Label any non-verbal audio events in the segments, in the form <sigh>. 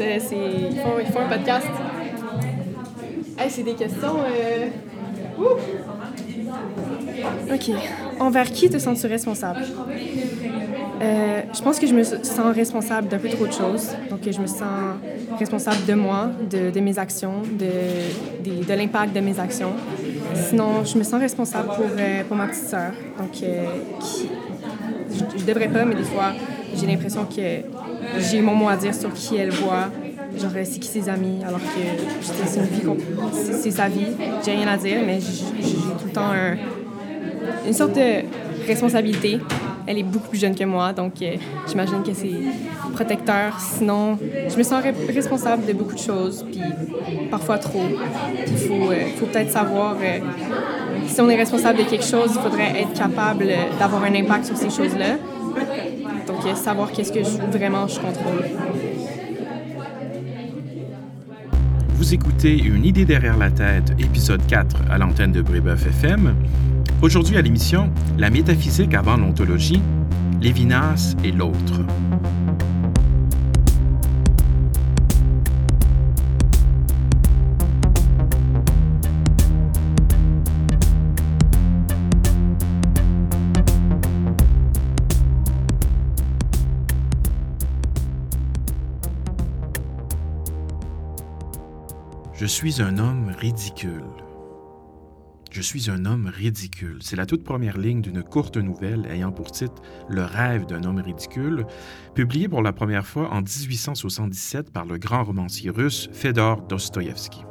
Ils, font, ils font un podcast. C'est des questions. euh! OK. Envers qui te sens-tu responsable? Euh, je pense que je me sens responsable d'un peu trop de choses. Donc, je me sens responsable de moi, de, mes actions, de, de l'impact de mes actions. Sinon, je me sens responsable pour, euh, pour ma petite sœur. Donc, euh, je, je devrais pas, mais des fois, j'ai l'impression que j'ai mon mot à dire sur qui elle voit. Genre, euh, c'est qui ses amis, alors que c'est une vie, c'est sa vie. J'ai rien à dire, mais j'ai tout le temps un, une sorte de responsabilité. Elle est beaucoup plus jeune que moi, donc euh, j'imagine que c'est protecteur. Sinon, je me sens re- responsable de beaucoup de choses, puis parfois trop. Il faut, euh, faut peut-être savoir, si on est responsable de quelque chose, il faudrait être capable d'avoir un impact sur ces choses-là. Donc, savoir qu'est-ce que je- vraiment je contrôle. Vous écoutez Une idée derrière la tête, épisode 4 à l'antenne de Brébeuf FM. Aujourd'hui à l'émission, la métaphysique avant l'ontologie, Lévinas et l'autre. Je suis un homme ridicule. Je suis un homme ridicule. C'est la toute première ligne d'une courte nouvelle ayant pour titre Le rêve d'un homme ridicule, publiée pour la première fois en 1877 par le grand romancier russe Fedor Dostoïevski.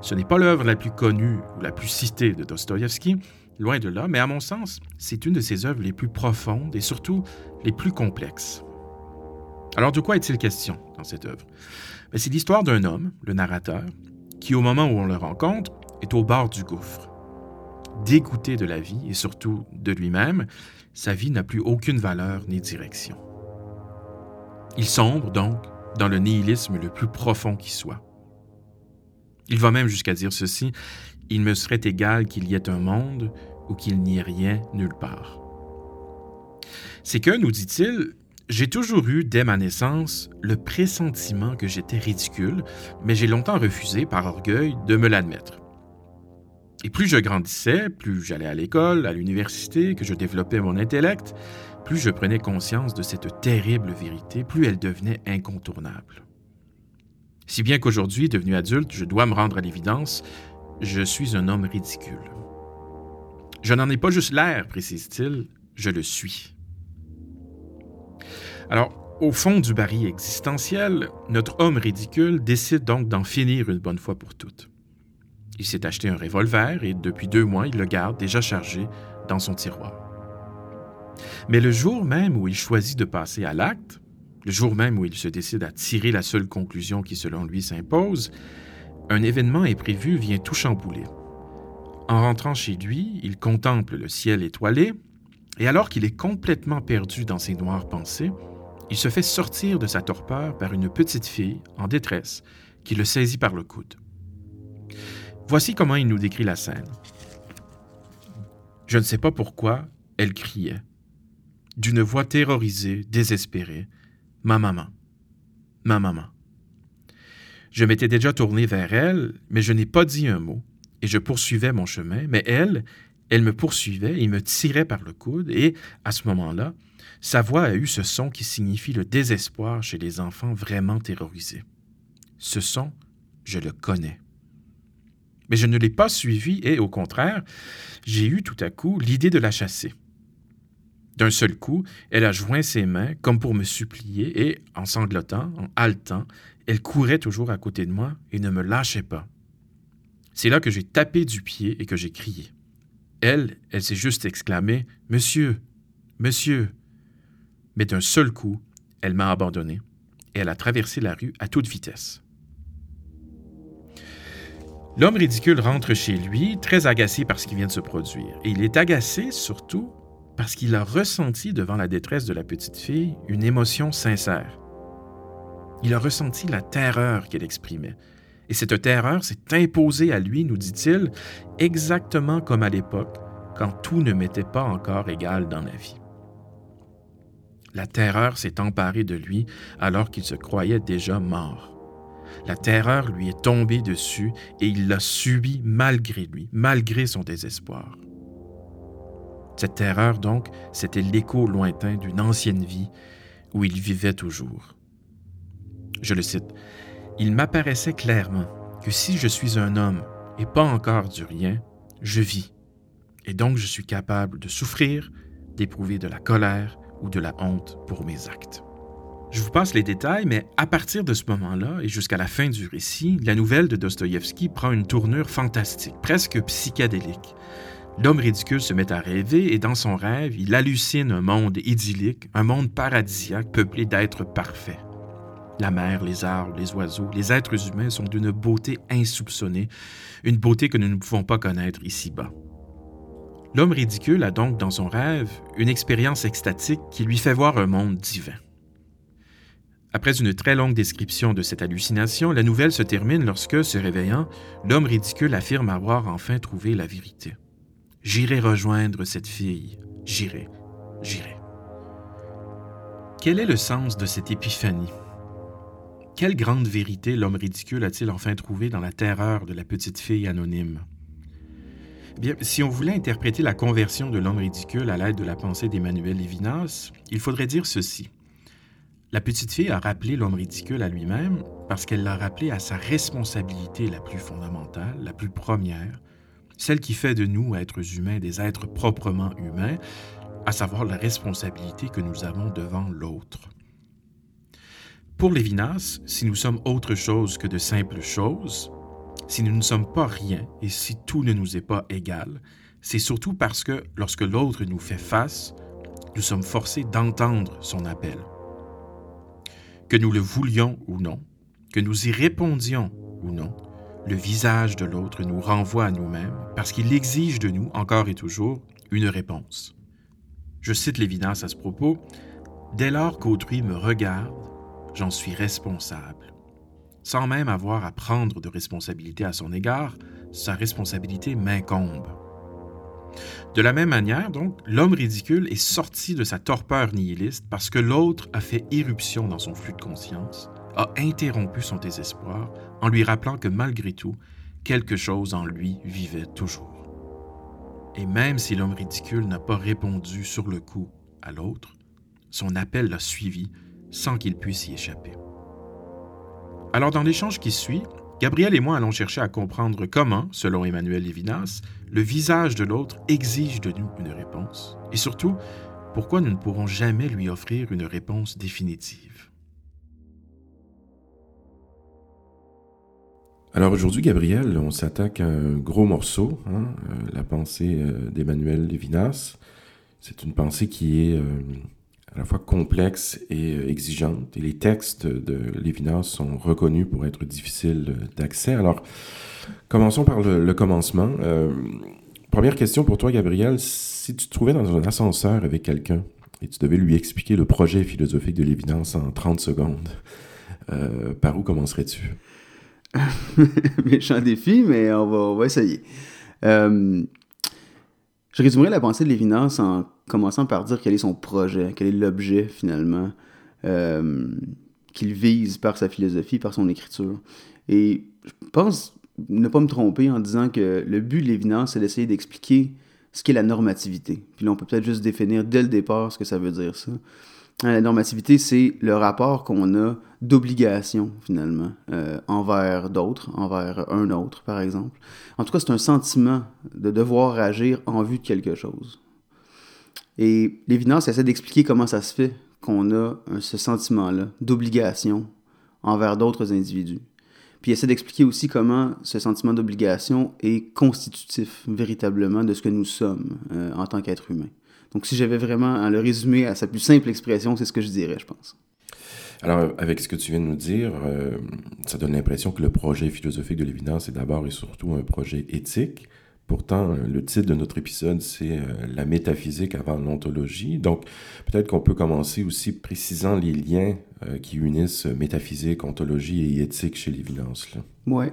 Ce n'est pas l'œuvre la plus connue ou la plus citée de Dostoïevski, loin de là, mais à mon sens, c'est une de ses œuvres les plus profondes et surtout les plus complexes. Alors de quoi est-il question dans cette œuvre? C'est l'histoire d'un homme, le narrateur, qui au moment où on le rencontre est au bord du gouffre. Dégoûté de la vie et surtout de lui-même, sa vie n'a plus aucune valeur ni direction. Il sombre donc dans le nihilisme le plus profond qui soit. Il va même jusqu'à dire ceci, il me serait égal qu'il y ait un monde ou qu'il n'y ait rien nulle part. C'est que, nous dit-il, j'ai toujours eu, dès ma naissance, le pressentiment que j'étais ridicule, mais j'ai longtemps refusé, par orgueil, de me l'admettre. Et plus je grandissais, plus j'allais à l'école, à l'université, que je développais mon intellect, plus je prenais conscience de cette terrible vérité, plus elle devenait incontournable. Si bien qu'aujourd'hui, devenu adulte, je dois me rendre à l'évidence, je suis un homme ridicule. Je n'en ai pas juste l'air, précise-t-il, je le suis. Alors, au fond du baril existentiel, notre homme ridicule décide donc d'en finir une bonne fois pour toutes. Il s'est acheté un revolver et depuis deux mois, il le garde déjà chargé dans son tiroir. Mais le jour même où il choisit de passer à l'acte, le jour même où il se décide à tirer la seule conclusion qui selon lui s'impose, un événement imprévu vient tout chambouler. En rentrant chez lui, il contemple le ciel étoilé, et alors qu'il est complètement perdu dans ses noires pensées, il se fait sortir de sa torpeur par une petite fille en détresse qui le saisit par le coude. Voici comment il nous décrit la scène. Je ne sais pas pourquoi, elle criait, d'une voix terrorisée, désespérée, Ma maman, ma maman. Je m'étais déjà tourné vers elle, mais je n'ai pas dit un mot, et je poursuivais mon chemin, mais elle, elle me poursuivait et me tirait par le coude, et, à ce moment-là, sa voix a eu ce son qui signifie le désespoir chez les enfants vraiment terrorisés. Ce son, je le connais. Mais je ne l'ai pas suivi et, au contraire, j'ai eu tout à coup l'idée de la chasser. D'un seul coup, elle a joint ses mains comme pour me supplier et, en sanglotant, en haletant, elle courait toujours à côté de moi et ne me lâchait pas. C'est là que j'ai tapé du pied et que j'ai crié. Elle, elle s'est juste exclamée Monsieur, monsieur. Mais d'un seul coup, elle m'a abandonné et elle a traversé la rue à toute vitesse. L'homme ridicule rentre chez lui, très agacé par ce qui vient de se produire. Et il est agacé surtout parce qu'il a ressenti devant la détresse de la petite fille une émotion sincère. Il a ressenti la terreur qu'elle exprimait. Et cette terreur s'est imposée à lui, nous dit-il, exactement comme à l'époque, quand tout ne m'était pas encore égal dans la vie. La terreur s'est emparée de lui alors qu'il se croyait déjà mort. La terreur lui est tombée dessus et il l'a subi malgré lui, malgré son désespoir. Cette terreur, donc, c'était l'écho lointain d'une ancienne vie où il vivait toujours. Je le cite, Il m'apparaissait clairement que si je suis un homme et pas encore du rien, je vis, et donc je suis capable de souffrir, d'éprouver de la colère ou de la honte pour mes actes. Je vous passe les détails, mais à partir de ce moment-là et jusqu'à la fin du récit, la nouvelle de Dostoïevski prend une tournure fantastique, presque psychédélique. L'homme ridicule se met à rêver et dans son rêve, il hallucine un monde idyllique, un monde paradisiaque peuplé d'êtres parfaits. La mer, les arbres, les oiseaux, les êtres humains sont d'une beauté insoupçonnée, une beauté que nous ne pouvons pas connaître ici-bas. L'homme ridicule a donc dans son rêve une expérience extatique qui lui fait voir un monde divin. Après une très longue description de cette hallucination, la nouvelle se termine lorsque, se réveillant, l'homme ridicule affirme avoir enfin trouvé la vérité. J'irai rejoindre cette fille, j'irai, j'irai. Quel est le sens de cette épiphanie? Quelle grande vérité l'homme ridicule a-t-il enfin trouvé dans la terreur de la petite fille anonyme? Si on voulait interpréter la conversion de l'homme ridicule à l'aide de la pensée d'Emmanuel Lévinas, il faudrait dire ceci. La petite fille a rappelé l'homme ridicule à lui-même parce qu'elle l'a rappelé à sa responsabilité la plus fondamentale, la plus première, celle qui fait de nous, êtres humains, des êtres proprement humains, à savoir la responsabilité que nous avons devant l'autre. Pour Lévinas, si nous sommes autre chose que de simples choses, si nous ne sommes pas rien et si tout ne nous est pas égal, c'est surtout parce que lorsque l'autre nous fait face, nous sommes forcés d'entendre son appel. Que nous le voulions ou non, que nous y répondions ou non, le visage de l'autre nous renvoie à nous-mêmes parce qu'il exige de nous, encore et toujours, une réponse. Je cite l'évidence à ce propos, Dès lors qu'autrui me regarde, j'en suis responsable sans même avoir à prendre de responsabilité à son égard, sa responsabilité m'incombe. De la même manière, donc, l'homme ridicule est sorti de sa torpeur nihiliste parce que l'autre a fait irruption dans son flux de conscience, a interrompu son désespoir en lui rappelant que malgré tout, quelque chose en lui vivait toujours. Et même si l'homme ridicule n'a pas répondu sur le coup à l'autre, son appel l'a suivi sans qu'il puisse y échapper. Alors, dans l'échange qui suit, Gabriel et moi allons chercher à comprendre comment, selon Emmanuel Lévinas, le visage de l'autre exige de nous une réponse, et surtout, pourquoi nous ne pourrons jamais lui offrir une réponse définitive? Alors aujourd'hui, Gabriel, on s'attaque à un gros morceau, hein, euh, la pensée euh, d'Emmanuel Lévinas. C'est une pensée qui est euh, à la fois complexe et euh, exigeante. Et les textes de Lévinas sont reconnus pour être difficiles d'accès. Alors, commençons par le, commencement. Euh, première question pour toi, Gabriel. Si tu te trouvais dans un ascenseur avec quelqu'un et tu devais lui expliquer le projet philosophique de Lévinas en 30 secondes, euh, par où commencerais-tu? <laughs> Méchant défi, mais on va, on va essayer. je résumerai la pensée de Lévinas en commençant par dire quel est son projet, quel est l'objet finalement euh, qu'il vise par sa philosophie, par son écriture. Et je pense ne pas me tromper en disant que le but de l'évidence, c'est d'essayer d'expliquer ce qu'est la normativité. Puis là, on peut peut-être juste définir dès le départ ce que ça veut dire, ça. Hein, la normativité, c'est le rapport qu'on a d'obligation, finalement, euh, envers d'autres, envers un autre, par exemple. En tout cas, c'est un sentiment de devoir agir en vue de quelque chose. Et Lévinas essaie d'expliquer comment ça se fait qu'on a ce sentiment-là d'obligation envers d'autres individus. Puis essaie d'expliquer aussi comment ce sentiment d'obligation est constitutif véritablement de ce que nous sommes euh, en tant qu'être humain. Donc si j'avais vraiment à le résumer à sa plus simple expression, c'est ce que je dirais, je pense. Alors, avec ce que tu viens de nous dire, euh, ça donne l'impression que le projet philosophique de Lévinas est d'abord et surtout un projet éthique, Pourtant, le titre de notre épisode, c'est euh, La métaphysique avant l'ontologie. Donc, peut-être qu'on peut commencer aussi précisant les liens euh, qui unissent métaphysique, ontologie et éthique chez Lévinas. Oui.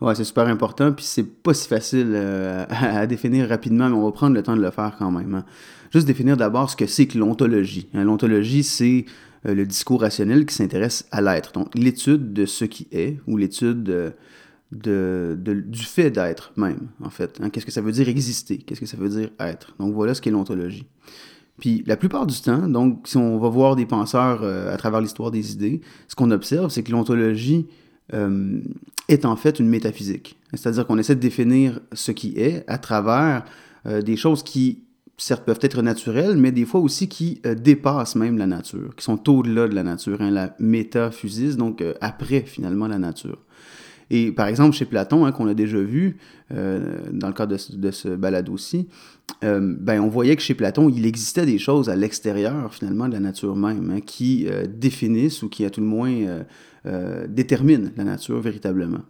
Ouais, c'est super important, puis c'est pas si facile euh, à, définir rapidement, mais on va prendre le temps de le faire quand même. Hein. Juste définir d'abord ce que c'est que l'ontologie. Hein, l'ontologie, c'est le discours rationnel qui s'intéresse à l'être. Donc, l'étude de ce qui est, ou l'étude de, du fait d'être même, en fait. Hein. Qu'est-ce que ça veut dire exister? Qu'est-ce que ça veut dire être? Donc, voilà ce qu'est l'ontologie. Puis la plupart du temps, donc si on va voir des penseurs euh, à travers l'histoire des idées, ce qu'on observe, c'est que l'ontologie euh, est en fait une métaphysique. C'est-à-dire qu'on essaie de définir ce qui est à travers euh, des choses qui, certes, peuvent être naturelles, mais des fois aussi qui dépassent même la nature, qui sont au-delà de la nature, hein, la métaphysis, donc après finalement la nature. Et par exemple, chez Platon, hein, qu'on a déjà vu dans le cadre de, de ce balado aussi, euh, ben, on voyait que chez Platon, il existait des choses à l'extérieur, finalement, de la nature même, hein, qui euh, définissent ou qui, à tout le moins, euh, déterminent la nature véritablement.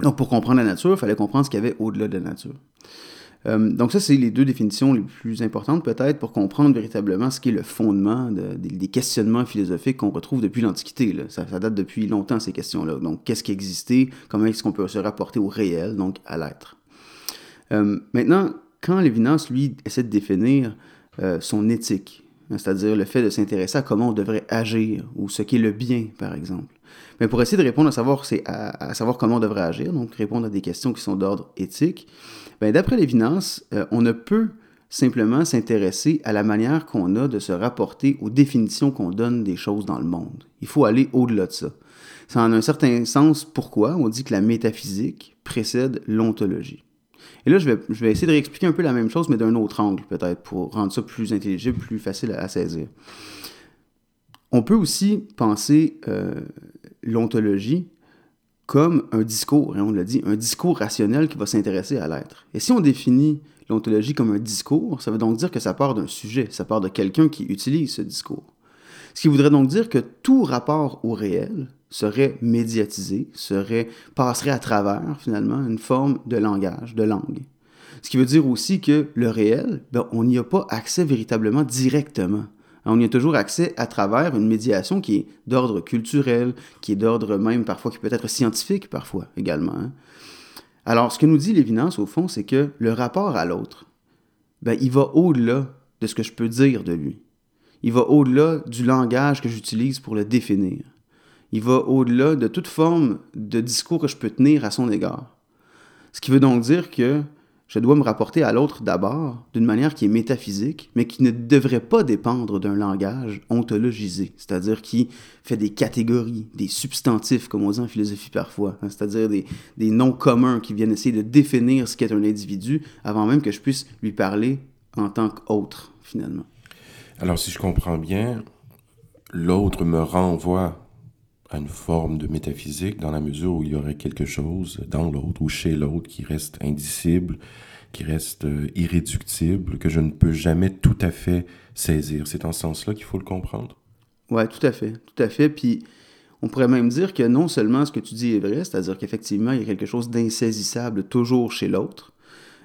Donc, pour comprendre la nature, il fallait comprendre ce qu'il y avait au-delà de la nature. Donc, ça, c'est les deux définitions les plus importantes, peut-être, pour comprendre véritablement ce qui est le fondement des questionnements philosophiques qu'on retrouve depuis l'Antiquité. Ça, date depuis longtemps, ces questions-là. Donc, qu'est-ce qui existait? Comment est-ce qu'on peut se rapporter au réel, donc à l'être? maintenant, quand Lévinas, lui, essaie de définir euh, son éthique, hein, c'est-à-dire le fait de s'intéresser à comment on devrait agir, ou ce qu'est le bien, par exemple, mais pour essayer de répondre à savoir, à, savoir comment on devrait agir, donc répondre à des questions qui sont d'ordre éthique, ben, d'après Lévinas, euh, on ne peut simplement s'intéresser à la manière qu'on a de se rapporter aux définitions qu'on donne des choses dans le monde. Il faut aller au-delà de ça. C'est en un certain sens pourquoi on dit que la métaphysique précède l'ontologie. Et là, je vais, je vais essayer de réexpliquer un peu la même chose, mais d'un autre angle, peut-être, pour rendre ça plus intelligible, plus facile à, saisir. On peut aussi penser euh, l'ontologie comme un discours, et on l'a dit, un discours rationnel qui va s'intéresser à l'être. Et si on définit l'ontologie comme un discours, ça veut donc dire que ça part d'un sujet, ça part de quelqu'un qui utilise ce discours. Ce qui voudrait donc dire que tout rapport au réel, serait médiatisé, serait, passerait à travers, finalement, une forme de langage, de langue. Ce qui veut dire aussi que le réel, ben, on n'y a pas accès véritablement directement. On y a toujours accès à travers une médiation qui est d'ordre culturel, qui est d'ordre même parfois, qui peut être scientifique parfois également. Hein. Alors, ce que nous dit Lévinas, au fond, c'est que le rapport à l'autre, ben, il va au-delà de ce que je peux dire de lui. Il va au-delà du langage que j'utilise pour le définir il va au-delà de toute forme de discours que je peux tenir à son égard. Ce qui veut donc dire que je dois me rapporter à l'autre d'abord d'une manière qui est métaphysique, mais qui ne devrait pas dépendre d'un langage ontologisé, c'est-à-dire qui fait des catégories, des substantifs, comme on dit en philosophie parfois, hein, c'est-à-dire des, des noms communs qui viennent essayer de définir ce qu'est un individu avant même que je puisse lui parler en tant qu'autre, finalement. Alors, si je comprends bien, l'autre me renvoie une forme de métaphysique dans la mesure où il y aurait quelque chose dans l'autre ou chez l'autre qui reste indicible, qui reste euh, irréductible, que je ne peux jamais tout à fait saisir. C'est en ce sens-là qu'il faut le comprendre? Oui, tout à fait, tout à fait. Puis on pourrait même dire que non seulement ce que tu dis est vrai, c'est-à-dire qu'effectivement, il y a quelque chose d'insaisissable toujours chez l'autre,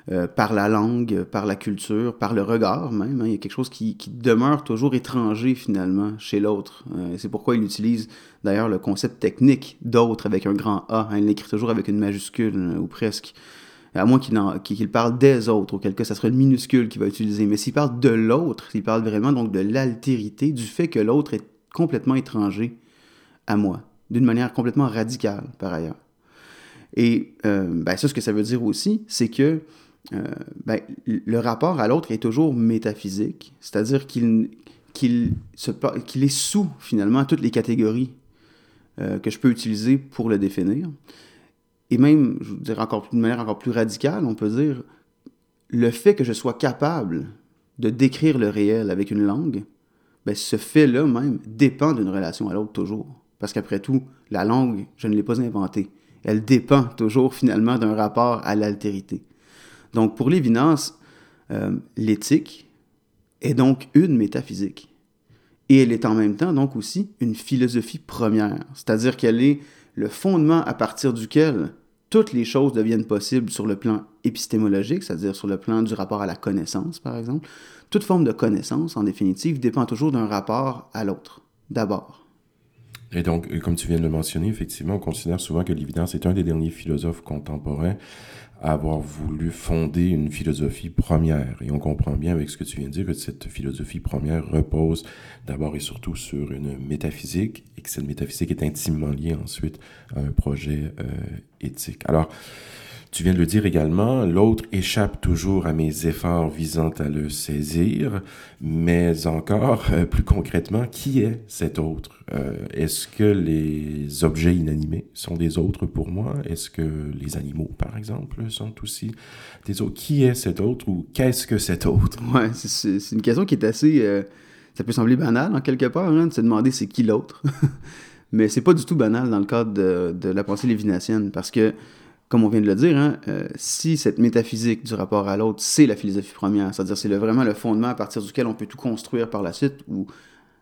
euh, par la langue, par la culture, par le regard même. Hein. Il y a quelque chose qui, demeure toujours étranger finalement chez l'autre. Euh, c'est pourquoi il utilise d'ailleurs le concept technique d'autre avec un grand A. Hein. Il l'écrit toujours avec une majuscule euh, ou presque. À moins qu'il parle des autres, auquel cas ça serait une minuscule qu'il va utiliser. Mais s'il parle de l'autre, s'il parle vraiment donc de l'altérité, du fait que l'autre est complètement étranger à moi, d'une manière complètement radicale par ailleurs. Et ben ça, ce que ça veut dire aussi, c'est que ben, le rapport à l'autre est toujours métaphysique, c'est-à-dire qu'il est sous finalement toutes les catégories euh, que je peux utiliser pour le définir. Et même, je veux dire encore d'une manière encore plus radicale, on peut dire le fait que je sois capable de décrire le réel avec une langue, ben, ce fait-là même dépend d'une relation à l'autre toujours. Parce qu'après tout, la langue, je ne l'ai pas inventée. Elle dépend toujours finalement d'un rapport à l'altérité. Donc pour Lévinas, euh, l'éthique est donc une métaphysique. Et elle est en même temps donc aussi une philosophie première, c'est-à-dire qu'elle est le fondement à partir duquel toutes les choses deviennent possibles sur le plan épistémologique, c'est-à-dire sur le plan du rapport à la connaissance, par exemple. Toute forme de connaissance, en définitive, dépend toujours d'un rapport à l'autre, d'abord. Et donc, comme tu viens de le mentionner, effectivement, on considère souvent que Lévinas est un des derniers philosophes contemporains avoir voulu fonder une philosophie première. Et on comprend bien avec ce que tu viens de dire que cette philosophie première repose d'abord et surtout sur une métaphysique et que cette métaphysique est intimement liée ensuite à un projet euh, éthique. Alors, tu viens de le dire également, l'autre échappe toujours à mes efforts visant à le saisir, mais encore euh, plus concrètement, qui est cet autre? Euh, Est-ce que les objets inanimés sont des autres pour moi? Est-ce que les animaux, par exemple, sont aussi des autres? Qui est cet autre ou qu'est-ce que cet autre? Ouais, c'est une question qui est assez... Euh, ça peut sembler banal en quelque part, hein, de se demander c'est qui l'autre? <laughs> mais c'est pas du tout banal dans le cadre de, de la pensée lévinassienne, parce que comme on vient de le dire, hein, euh, si cette métaphysique du rapport à l'autre, c'est la philosophie première, c'est-à-dire c'est vraiment le fondement à partir duquel on peut tout construire par la suite, ou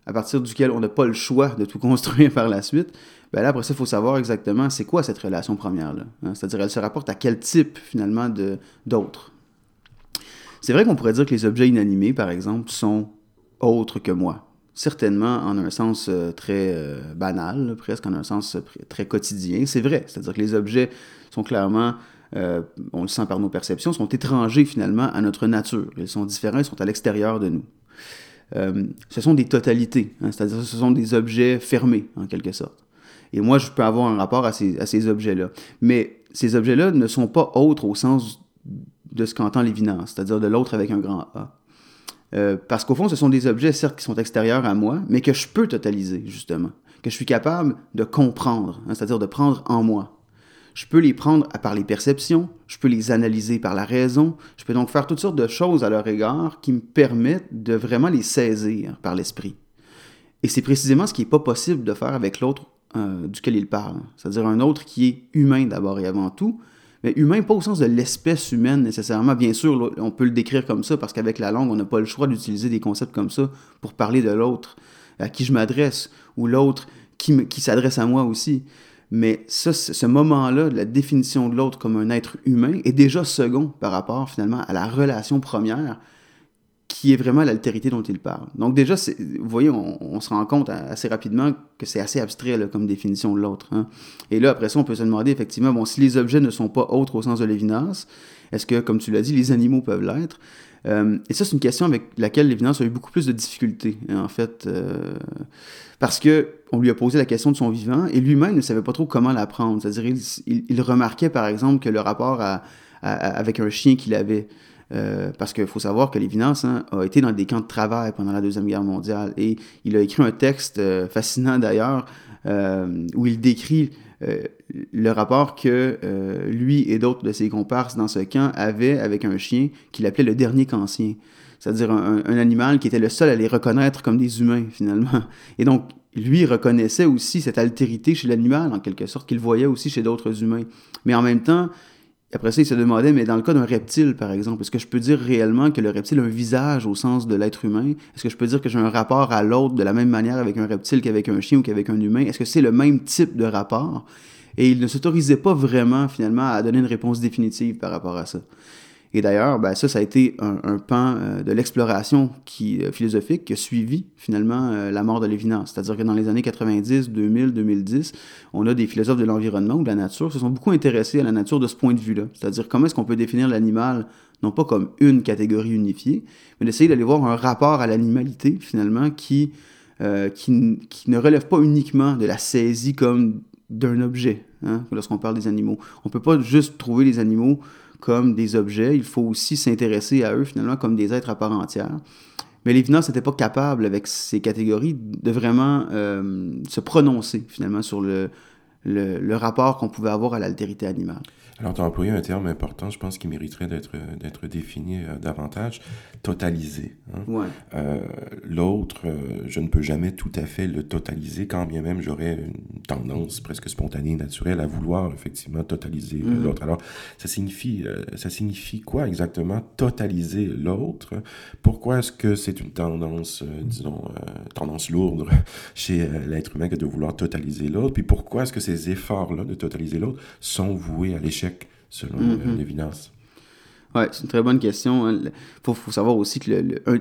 à partir duquel on n'a pas le choix de tout <laughs> construire par la suite, ben là, après ça, il faut savoir exactement c'est quoi cette relation première-là. Hein. c'est-à-dire, elle se rapporte à quel type, finalement, d'autres. C'est vrai qu'on pourrait dire que les objets inanimés, par exemple, sont autres que moi. Certainement en un sens euh, très euh, banal, presque en un sens très quotidien. C'est vrai. C'est-à-dire que les objets sont clairement, euh, on le sent par nos perceptions, sont étrangers finalement à notre nature. Ils sont différents, ils sont à l'extérieur de nous. Euh, ce sont des totalités, hein, c'est-à-dire ce sont des objets fermés en quelque sorte. Et moi, je peux avoir un rapport à ces, objets-là. Mais ces objets-là ne sont pas autres au sens de ce qu'entend Lévinas, c'est-à-dire de l'autre avec un grand A. Euh, parce qu'au fond, ce sont des objets, certes, qui sont extérieurs à moi, mais que je peux totaliser, justement, que je suis capable de comprendre, hein, c'est-à-dire de prendre en moi. Je peux les prendre par les perceptions, je peux les analyser par la raison, je peux donc faire toutes sortes de choses à leur égard qui me permettent de vraiment les saisir par l'esprit. Et c'est précisément ce qui n'est pas possible de faire avec l'autre euh, duquel il parle, c'est-à-dire un autre qui est humain d'abord et avant tout, mais humain pas au sens de l'espèce humaine nécessairement. Bien sûr, on peut le décrire comme ça parce qu'avec la langue, on n'a pas le choix d'utiliser des concepts comme ça pour parler de l'autre à qui je m'adresse ou l'autre qui, s'adresse à moi aussi. Mais ça, ce moment-là, la définition de l'autre comme un être humain, est déjà second par rapport finalement à la relation première qui est vraiment l'altérité dont il parle. Donc déjà, vous voyez, on, se rend compte assez rapidement que c'est assez abstrait comme définition de l'autre. Hein. Et là, après ça, on peut se demander effectivement, bon, si les objets ne sont pas autres au sens de Lévinas, est-ce que, comme tu l'as dit, les animaux peuvent l'être? Euh, Et ça, c'est une question avec laquelle Lévinas a eu beaucoup plus de difficultés, hein, en fait. Euh, parce que on lui a posé la question de son vivant et lui-même ne savait pas trop comment l'apprendre. C'est-à-dire, il, remarquait par exemple que le rapport avec un chien qu'il avait, euh, parce qu'il faut savoir que Lévinas hein, a été dans des camps de travail pendant la Deuxième Guerre mondiale et il a écrit un texte euh, fascinant d'ailleurs euh, où il décrit le rapport que lui et d'autres de ses comparses dans ce camp avaient avec un chien qu'il appelait le dernier cancien c'est-à-dire un, animal qui était le seul à les reconnaître comme des humains, <laughs> finalement. Et donc, lui reconnaissait aussi cette altérité chez l'animal, en quelque sorte, qu'il voyait aussi chez d'autres humains. Mais en même temps, après ça, il se demandait, mais dans le cas d'un reptile, par exemple, est-ce que je peux dire réellement que le reptile a un visage au sens de l'être humain? Est-ce que je peux dire que j'ai un rapport à l'autre de la même manière avec un reptile qu'avec un chien ou qu'avec un humain? Est-ce que c'est le même type de rapport? Et il ne s'autorisait pas vraiment, finalement, à donner une réponse définitive par rapport à ça. Et d'ailleurs, ben, ça, ça a été un, pan euh, de l'exploration qui, euh, philosophique qui a suivi finalement euh, la mort de Lévinas. C'est-à-dire que dans les années 90, 2000, 2010, on a des philosophes de l'environnement ou de la nature qui se sont beaucoup intéressés à la nature de ce point de vue-là. C'est-à-dire comment est-ce qu'on peut définir l'animal non pas comme une catégorie unifiée, mais d'essayer d'aller voir un rapport à l'animalité finalement qui, qui, qui, ne relève pas uniquement de la saisie comme d'un objet, hein, lorsqu'on parle des animaux. On ne peut pas juste trouver les animaux comme des objets, il faut aussi s'intéresser à eux finalement comme des êtres à part entière. Mais Lévinas n'était pas capable, avec ces catégories, de vraiment euh, se prononcer finalement sur le, le rapport qu'on pouvait avoir à l'altérité animale. Alors, tu as employé un terme important, je pense, qui mériterait d'être, d'être défini euh, davantage, totaliser. Hein. Ouais. Euh, l'autre, euh, je ne peux jamais tout à fait le totaliser, quand bien même j'aurais une tendance presque spontanée, naturelle, à vouloir effectivement totaliser mm-hmm. l'autre. Alors, ça signifie, ça signifie quoi exactement, totaliser l'autre? Pourquoi est-ce que c'est une tendance, disons, tendance lourde <laughs> chez l'être humain que de vouloir totaliser l'autre? Puis pourquoi est-ce que ces efforts-là de totaliser l'autre sont voués à l'échec? Selon mm Ouais, c'est une très bonne question. Il faut, savoir aussi que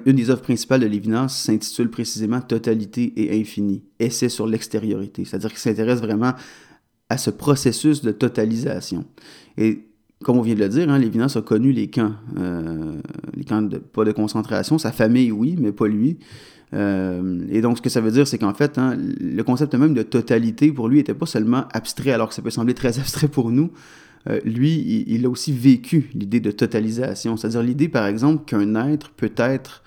une des œuvres principales de Lévinas s'intitule précisément Totalité et infini, essai sur l'extériorité. C'est-à-dire qu'il s'intéresse vraiment à ce processus de totalisation. Et comme on vient de le dire, hein, Lévinas a connu les camps, euh, les camps de, pas de concentration. Sa famille, oui, mais pas lui. Euh, et donc, ce que ça veut dire, c'est qu'en fait, hein, le concept même de totalité, pour lui, n'était pas seulement abstrait, alors que ça peut sembler très abstrait pour nous. Euh, lui, il, a aussi vécu l'idée de totalisation. C'est-à-dire l'idée, par exemple, qu'un être peut être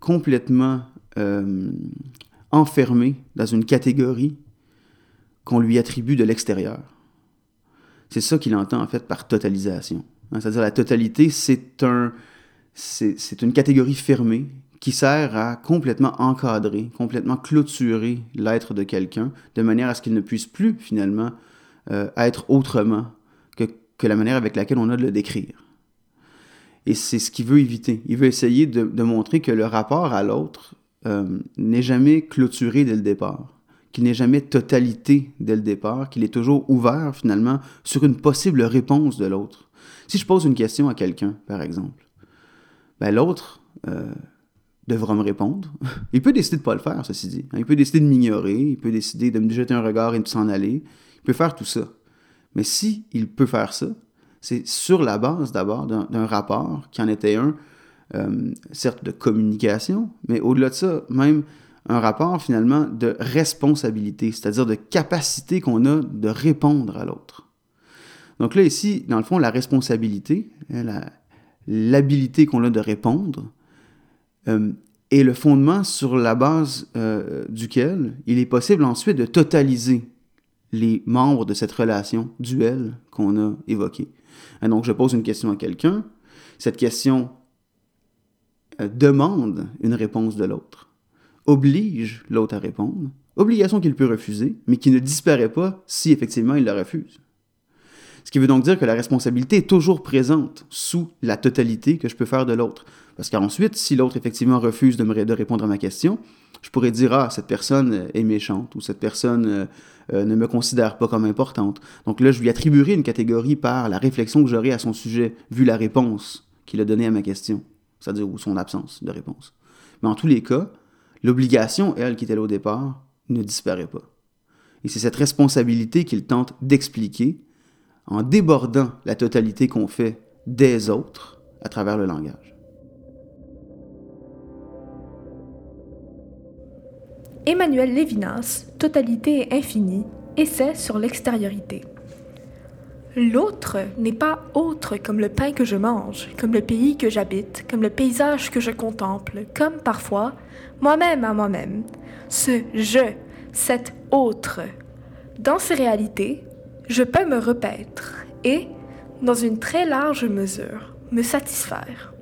complètement euh, enfermé dans une catégorie qu'on lui attribue de l'extérieur. C'est ça qu'il entend, en fait, par totalisation. Hein, c'est-à-dire la totalité, c'est un, c'est une catégorie fermée qui sert à complètement encadrer, complètement clôturer l'être de quelqu'un, de manière à ce qu'il ne puisse plus finalement euh, être autrement que, la manière avec laquelle on a de le décrire. Et c'est ce qu'il veut éviter. Il veut essayer de, de montrer que le rapport à l'autre euh, n'est jamais clôturé dès le départ, qu'il n'est jamais totalité dès le départ, qu'il est toujours ouvert finalement sur une possible réponse de l'autre. Si je pose une question à quelqu'un, par exemple, ben l'autre, euh, devra me répondre. <laughs> il peut décider de ne pas le faire, ceci dit. Il peut décider de m'ignorer, il peut décider de me jeter un regard et de s'en aller. Il peut faire tout ça. Mais si il peut faire ça, c'est sur la base d'abord d'un rapport qui en était un, euh, certes de communication, mais au-delà de ça, même un rapport finalement de responsabilité, c'est-à-dire de capacité qu'on a de répondre à l'autre. Donc là, ici, dans le fond, la responsabilité, hein, l'habilité qu'on a de répondre, euh, et le fondement sur la base euh, duquel il est possible ensuite de totaliser les membres de cette relation duel qu'on a évoquée. donc, je pose une question à quelqu'un. Cette question euh, demande une réponse de l'autre, oblige l'autre à répondre, obligation qu'il peut refuser, mais qui ne disparaît pas si effectivement il la refuse. Ce qui veut donc dire que la responsabilité est toujours présente sous la totalité que je peux faire de l'autre. Parce qu'ensuite, si l'autre effectivement refuse de répondre à ma question, je pourrais dire Ah, cette personne est méchante ou cette personne euh, euh, ne me considère pas comme importante. Donc là, je lui attribuerai une catégorie par la réflexion que j'aurai à son sujet, vu la réponse qu'il a donnée à ma question, c'est-à-dire ou son absence de réponse. Mais en tous les cas, l'obligation, elle, qui était là au départ, ne disparaît pas. Et c'est cette responsabilité qu'il tente d'expliquer en débordant la totalité qu'on fait des autres à travers le langage. Emmanuel Lévinas, Totalité et infinie, essai sur l'extériorité. L'autre n'est pas autre comme le pain que je mange, comme le pays que j'habite, comme le paysage que je contemple, comme parfois moi-même à moi-même. Ce je, cet autre. Dans ces réalités, je peux me repaître et, dans une très large mesure, me satisfaire,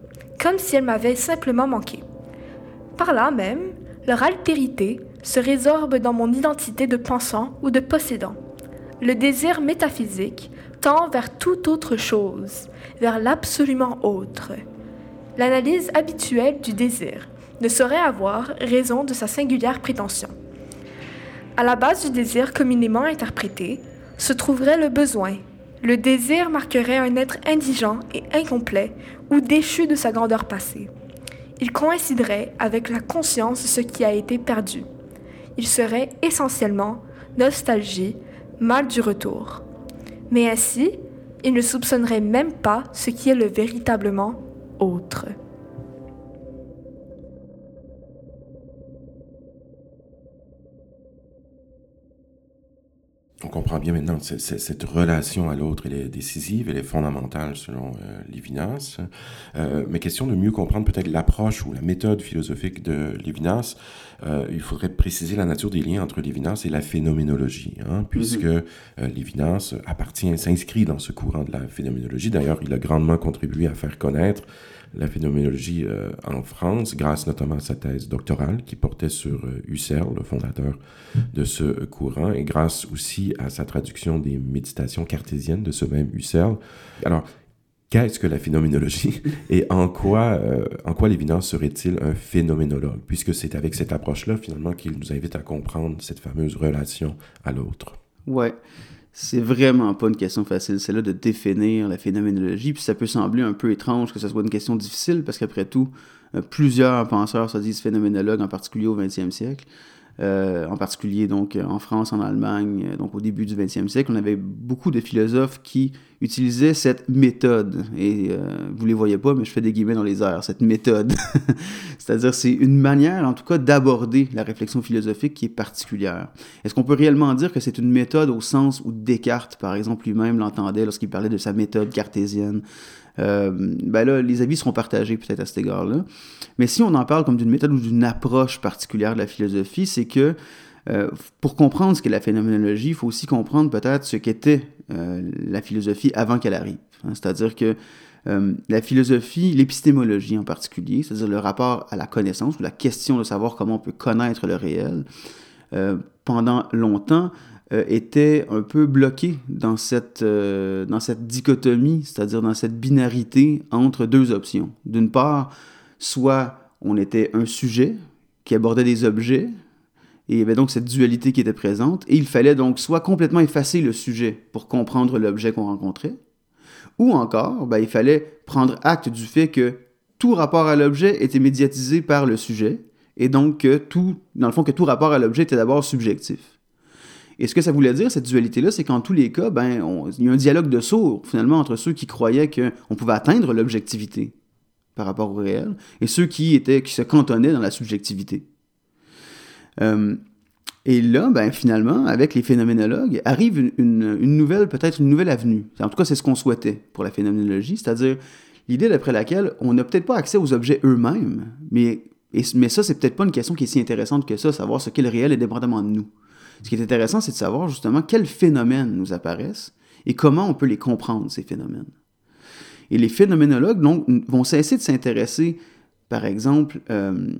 comme si elle m'avait simplement manqué. Par là même, leur altérité se résorbe dans mon identité de pensant ou de possédant. Le désir métaphysique tend vers toute autre chose, vers l'absolument autre. L'analyse habituelle du désir ne saurait avoir raison de sa singulière prétention. À la base du désir communément interprété se trouverait le besoin. Le désir marquerait un être indigent et incomplet ou déchu de sa grandeur passée. Il coïnciderait avec la conscience de ce qui a été perdu il serait essentiellement nostalgie, mal du retour. Mais ainsi, il ne soupçonnerait même pas ce qui est le véritablement autre. On comprend bien maintenant que cette relation à l'autre, elle est décisive, elle est fondamentale selon euh, Lévinas. Euh, mais question de mieux comprendre peut-être l'approche ou la méthode philosophique de Lévinas, euh, il faudrait préciser la nature des liens entre Lévinas et la phénoménologie, hein, puisque mm Lévinas appartient, s'inscrit dans ce courant de la phénoménologie. D'ailleurs, il a grandement contribué à faire connaître la phénoménologie euh, en France, grâce notamment à sa thèse doctorale qui portait sur euh, Husserl, le fondateur de ce courant, et grâce aussi à sa traduction des méditations cartésiennes de ce même Husserl. Alors, qu'est-ce que la phénoménologie <laughs> et en quoi, euh, quoi Lévinas serait-il un phénoménologue, puisque c'est avec cette approche-là finalement qu'il nous invite à comprendre cette fameuse relation à l'autre. Ouais. c'est vraiment pas une question facile, c'est là de définir la phénoménologie, puis ça peut sembler un peu étrange que ce soit une question difficile, parce qu'après tout, euh, plusieurs penseurs se disent phénoménologues, en particulier au 20e siècle. Euh, en particulier donc en France, en Allemagne, donc au début du 20e siècle, on avait beaucoup de philosophes qui utilisaient cette méthode. Et euh, vous les voyez pas, mais je fais des guillemets dans les airs, cette méthode. <laughs> C'est-à-dire, c'est une manière, en tout cas, d'aborder la réflexion philosophique qui est particulière. Est-ce qu'on peut réellement dire que c'est une méthode au sens où Descartes, par exemple, lui-même l'entendait lorsqu'il parlait de sa méthode cartésienne? Euh, ben là, les avis seront partagés peut-être à cet égard-là. Mais si on en parle comme d'une méthode ou d'une approche particulière de la philosophie, c'est que euh, pour comprendre ce qu'est la phénoménologie, il faut aussi comprendre peut-être ce qu'était euh, la philosophie avant qu'elle arrive. Hein. c'est-à-dire que la philosophie, l'épistémologie en particulier, c'est-à-dire le rapport à la connaissance ou la question de savoir comment on peut connaître le réel, pendant longtemps, euh, était un peu bloqué dans cette, euh, dans cette dichotomie, c'est-à-dire dans cette binarité entre deux options. D'une part, soit on était un sujet qui abordait des objets, et il y avait donc cette dualité qui était présente, et il fallait donc soit complètement effacer le sujet pour comprendre l'objet qu'on rencontrait, ou encore, ben, il fallait prendre acte du fait que tout rapport à l'objet était médiatisé par le sujet, et donc que tout, dans le fond, que tout rapport à l'objet était d'abord subjectif. Et ce que ça voulait dire, cette dualité-là, c'est qu'en tous les cas, ben, il y a un dialogue de sourds, finalement, entre ceux qui croyaient qu'on pouvait atteindre l'objectivité par rapport au réel et ceux qui, étaient, qui se cantonnaient dans la subjectivité. Euh, et là, ben, finalement, avec les phénoménologues, arrive une, nouvelle, peut-être une nouvelle avenue. En tout cas, c'est ce qu'on souhaitait pour la phénoménologie, c'est-à-dire l'idée d'après laquelle on n'a peut-être pas accès aux objets eux-mêmes, mais, mais ça, c'est peut-être pas une question qui est si intéressante que ça, savoir ce qu'est le réel indépendamment de nous. Ce qui est intéressant, c'est de savoir justement quels phénomènes nous apparaissent et comment on peut les comprendre, ces phénomènes. Et les phénoménologues donc, vont cesser de s'intéresser, par exemple, euh,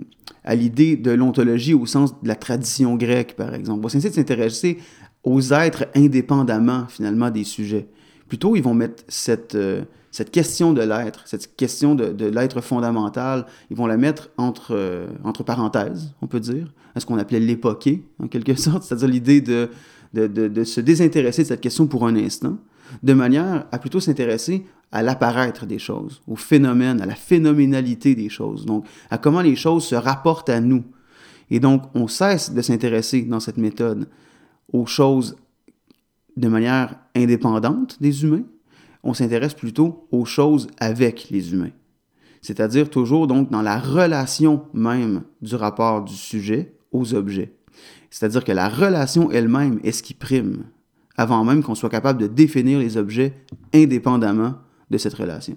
à l'idée de l'ontologie au sens de la tradition grecque, par exemple. Ils vont cesser de s'intéresser aux êtres indépendamment, finalement, des sujets. Plutôt, ils vont mettre cette, euh, cette question de l'être, cette question de, de l'être fondamental, ils vont la mettre entre, euh, entre parenthèses, on peut dire, à ce qu'on appelait l'époquer, en quelque <laughs> sorte, c'est-à-dire l'idée de, de, de, se désintéresser de cette question pour un instant, de manière à plutôt s'intéresser à l'apparaître des choses, au phénomène, à la phénoménalité des choses, donc à comment les choses se rapportent à nous. Et donc, on cesse de s'intéresser dans cette méthode aux choses de manière indépendante des humains, on s'intéresse plutôt aux choses avec les humains. C'est-à-dire toujours donc dans la relation même du rapport du sujet aux objets. C'est-à-dire que la relation elle-même est ce qui prime, avant même qu'on soit capable de définir les objets indépendamment de cette relation.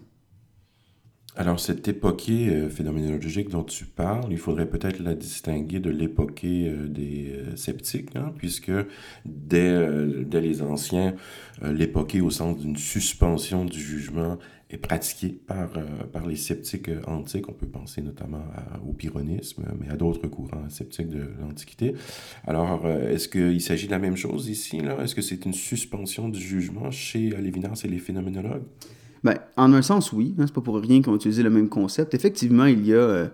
Alors, cette époquée euh, phénoménologique dont tu parles, il faudrait peut-être la distinguer de l'époquée euh, des euh, sceptiques, hein, puisque dès, dès, les anciens, l'époquée au sens d'une suspension du jugement est pratiquée par, par les sceptiques antiques. On peut penser notamment au pyrrhonisme, mais à d'autres courants sceptiques de l'Antiquité. Alors, est-ce qu'il s'agit de la même chose ici? Est-ce que c'est une suspension du jugement chez Lévinas et les phénoménologues? Ben, en un sens, oui. Hein, c'est pas pour rien qu'on utilise le même concept. Effectivement, il y a euh,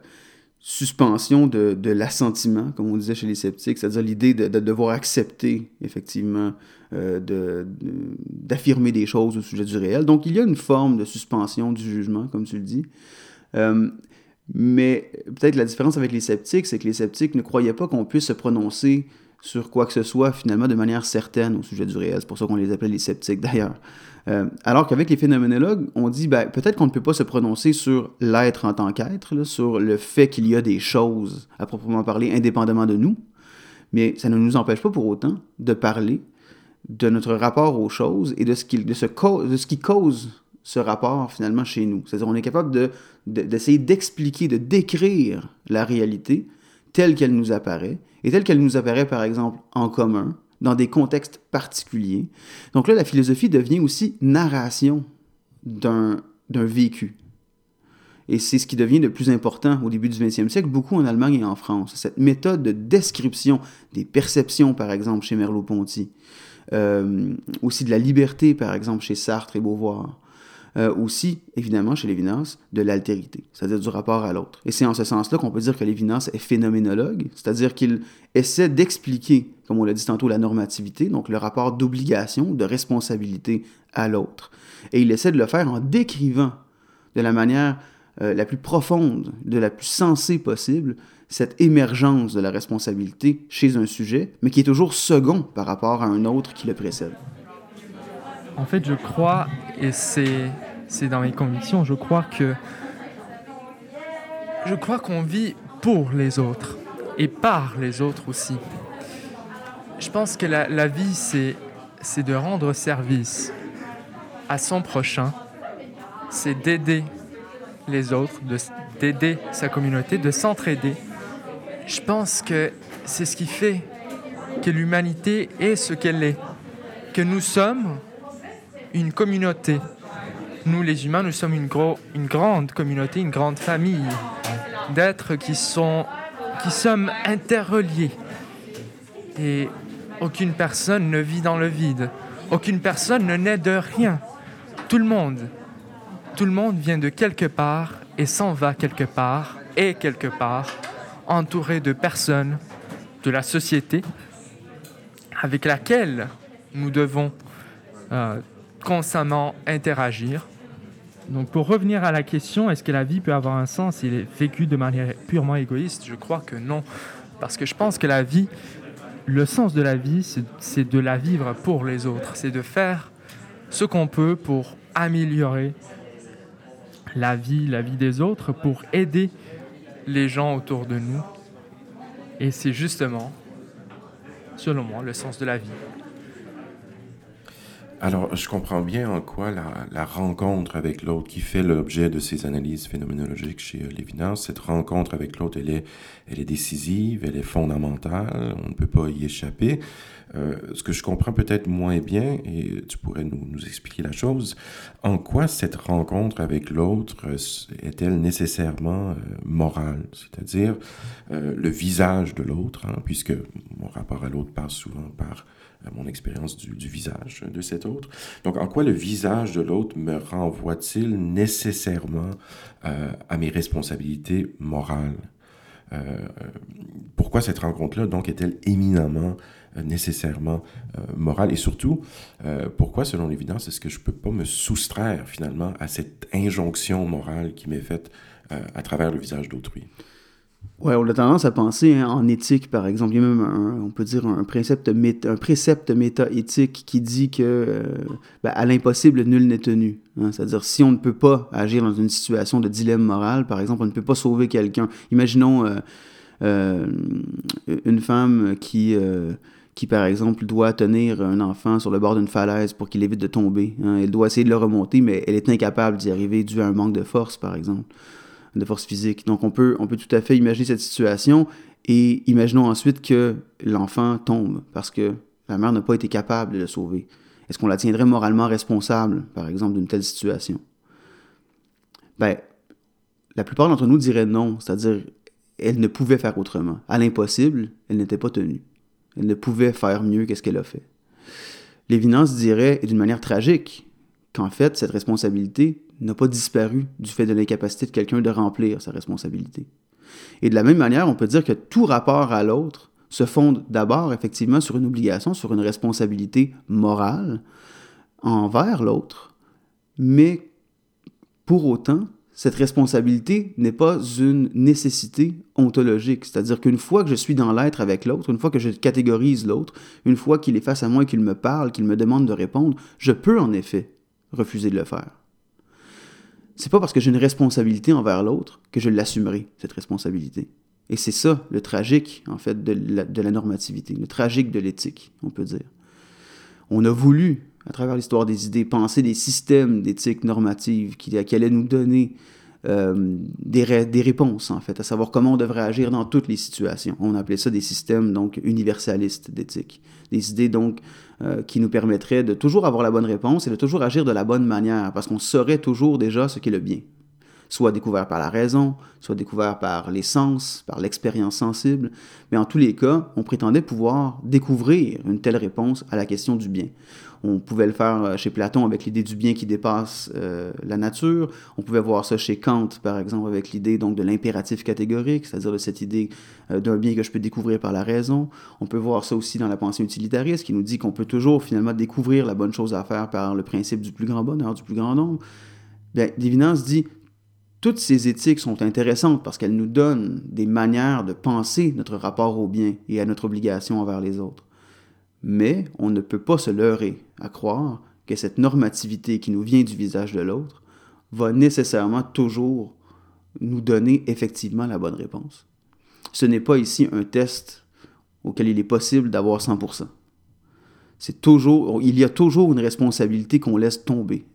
suspension de, l'assentiment, comme on disait chez les sceptiques, c'est-à-dire l'idée de, devoir accepter, effectivement, euh, d'affirmer des choses au sujet du réel. Donc, il y a une forme de suspension du jugement, comme tu le dis. Euh, mais peut-être la différence avec les sceptiques, c'est que les sceptiques ne croyaient pas qu'on puisse se prononcer sur quoi que ce soit, finalement, de manière certaine au sujet du réel. C'est pour ça qu'on les appelait les sceptiques, <laughs> d'ailleurs. Euh, alors qu'avec les phénoménologues, on dit ben, peut-être qu'on ne peut pas se prononcer sur l'être en tant qu'être, sur le fait qu'il y a des choses à proprement parler indépendamment de nous, mais ça ne nous empêche pas pour autant de parler de notre rapport aux choses et de ce qui, de ce de ce qui cause ce rapport finalement chez nous. C'est-à-dire on est capable d'essayer d'expliquer, de décrire la réalité telle qu'elle nous apparaît, et telle qu'elle nous apparaît par exemple en commun, dans des contextes particuliers. Donc là, la philosophie devient aussi narration d'un vécu. Et c'est ce qui devient le plus important au début du 20e siècle, beaucoup en Allemagne et en France. Cette méthode de description des perceptions, par exemple, chez Merleau-Ponty, euh, aussi de la liberté, par exemple, chez Sartre et Beauvoir, euh, aussi, évidemment, chez Lévinas, de l'altérité, c'est-à-dire du rapport à l'autre. Et c'est en ce sens-là qu'on peut dire que Lévinas est phénoménologue, c'est-à-dire qu'il essaie d'expliquer comme on l'a dit tantôt, la normativité, donc le rapport d'obligation, de responsabilité à l'autre. Et il essaie de le faire en décrivant de la manière euh, la plus profonde, de la plus sensée possible, cette émergence de la responsabilité chez un sujet, mais qui est toujours second par rapport à un autre qui le précède. En fait, je crois, et c'est, dans mes convictions, je crois que je crois qu'on vit pour les autres et par les autres aussi. Je pense que la, la vie, c'est, de rendre service à son prochain, c'est d'aider les autres, de, d'aider sa communauté, de s'entraider. Je pense que c'est ce qui fait que l'humanité est ce qu'elle est, que nous sommes une communauté. Nous, les humains, nous sommes une, gros, une grande communauté, une grande famille d'êtres qui sont qui sommes interreliés. Et aucune personne ne vit dans le vide. Aucune personne ne naît de rien. Tout le monde, tout le monde vient de quelque part et s'en va quelque part et quelque part, entouré de personnes, de la société avec laquelle nous devons euh, constamment interagir. Donc pour revenir à la question, est-ce que la vie peut avoir un sens? S'il est vécu de manière purement égoïste? Je crois que non. Parce que je pense que la vie, le sens de la vie, c'est de la vivre pour les autres. C'est de faire ce qu'on peut pour améliorer la vie, la vie des autres, pour aider les gens autour de nous. Et c'est justement, selon moi, le sens de la vie. Alors, je comprends bien en quoi la, rencontre avec l'autre qui fait l'objet de ces analyses phénoménologiques chez euh, Lévinas, cette rencontre avec l'autre, elle est, elle est décisive, elle est fondamentale, on ne peut pas y échapper. Euh, ce que je comprends peut-être moins bien, et tu pourrais nous, nous, expliquer la chose, en quoi cette rencontre avec l'autre euh, est-elle nécessairement morale, c'est-à-dire le visage de l'autre, hein, puisque mon rapport à l'autre passe souvent par à mon expérience du, visage de cet autre. Donc, en quoi le visage de l'autre me renvoie-t-il nécessairement euh, à mes responsabilités morales? Euh, pourquoi cette rencontre-là, donc, est-elle éminemment, euh, nécessairement morale? Et surtout, pourquoi, selon l'évidence, est-ce que je ne peux pas me soustraire, finalement, à cette injonction morale qui m'est faite à travers le visage d'autrui? Ouais, on a tendance à penser hein, en éthique, par exemple. Il y a même, un, on peut dire, un précepte, méta, un précepte méta-éthique qui dit que euh, ben, à l'impossible, nul n'est tenu. Hein. C'est-à-dire, si on ne peut pas agir dans une situation de dilemme moral, par exemple, on ne peut pas sauver quelqu'un. Imaginons euh, euh, une femme qui, qui, par exemple, doit tenir un enfant sur le bord d'une falaise pour qu'il évite de tomber. Hein. Elle doit essayer de le remonter, mais elle est incapable d'y arriver dû à un manque de force, par exemple de force physique. Donc on peut, tout à fait imaginer cette situation et imaginons ensuite que l'enfant tombe parce que la mère n'a pas été capable de le sauver. Est-ce qu'on la tiendrait moralement responsable, par exemple, d'une telle situation? Ben, la plupart d'entre nous diraient non, c'est-à-dire elle ne pouvait faire autrement. À l'impossible, elle n'était pas tenue. Elle ne pouvait faire mieux qu'est-ce qu'elle a fait. L'évidence dirait, et d'une manière tragique, qu'en fait, cette responsabilité n'a pas disparu du fait de l'incapacité de quelqu'un de remplir sa responsabilité. Et de la même manière, on peut dire que tout rapport à l'autre se fonde d'abord effectivement sur une obligation, sur une responsabilité morale envers l'autre, mais pour autant, cette responsabilité n'est pas une nécessité ontologique. C'est-à-dire qu'une fois que je suis dans l'être avec l'autre, une fois que je catégorise l'autre, une fois qu'il est face à moi et qu'il me parle, qu'il me demande de répondre, je peux en effet refuser de le faire c'est pas parce que j'ai une responsabilité envers l'autre que je l'assumerai, cette responsabilité. Et c'est ça le tragique, en fait, de la, normativité, le tragique de l'éthique, on peut dire. On a voulu, à travers l'histoire des idées, penser des systèmes d'éthique normative qui, qui allaient nous donner euh, des, réponses, en fait, à savoir comment on devrait agir dans toutes les situations. On appelait ça des systèmes, donc, universalistes d'éthique. Des idées, donc, euh, qui nous permettraient de toujours avoir la bonne réponse et de toujours agir de la bonne manière, parce qu'on saurait toujours déjà ce qui est le bien. soit découvert par la raison, soit découvert par les sens, par l'expérience sensible, mais en tous les cas, on prétendait pouvoir découvrir une telle réponse à la question du bien. On pouvait le faire euh, chez Platon avec l'idée du bien qui dépasse euh, la nature. On pouvait voir ça chez Kant, par exemple, avec l'idée donc de l'impératif catégorique, c'est-à-dire de cette idée euh, d'un bien que je peux découvrir par la raison. On peut voir ça aussi dans la pensée utilitariste, qui nous dit qu'on peut toujours finalement découvrir la bonne chose à faire par le principe du plus grand bonheur, du plus grand nombre. Bien, Divinance dit toutes ces éthiques sont intéressantes parce qu'elles nous donnent des manières de penser notre rapport au bien et à notre obligation envers les autres. Mais on ne peut pas se leurrer à croire que cette normativité qui nous vient du visage de l'autre va nécessairement toujours nous donner effectivement la bonne réponse. Ce n'est pas ici un test auquel il est possible d'avoir 100%. C'est toujours, il y a toujours une responsabilité qu'on laisse tomber.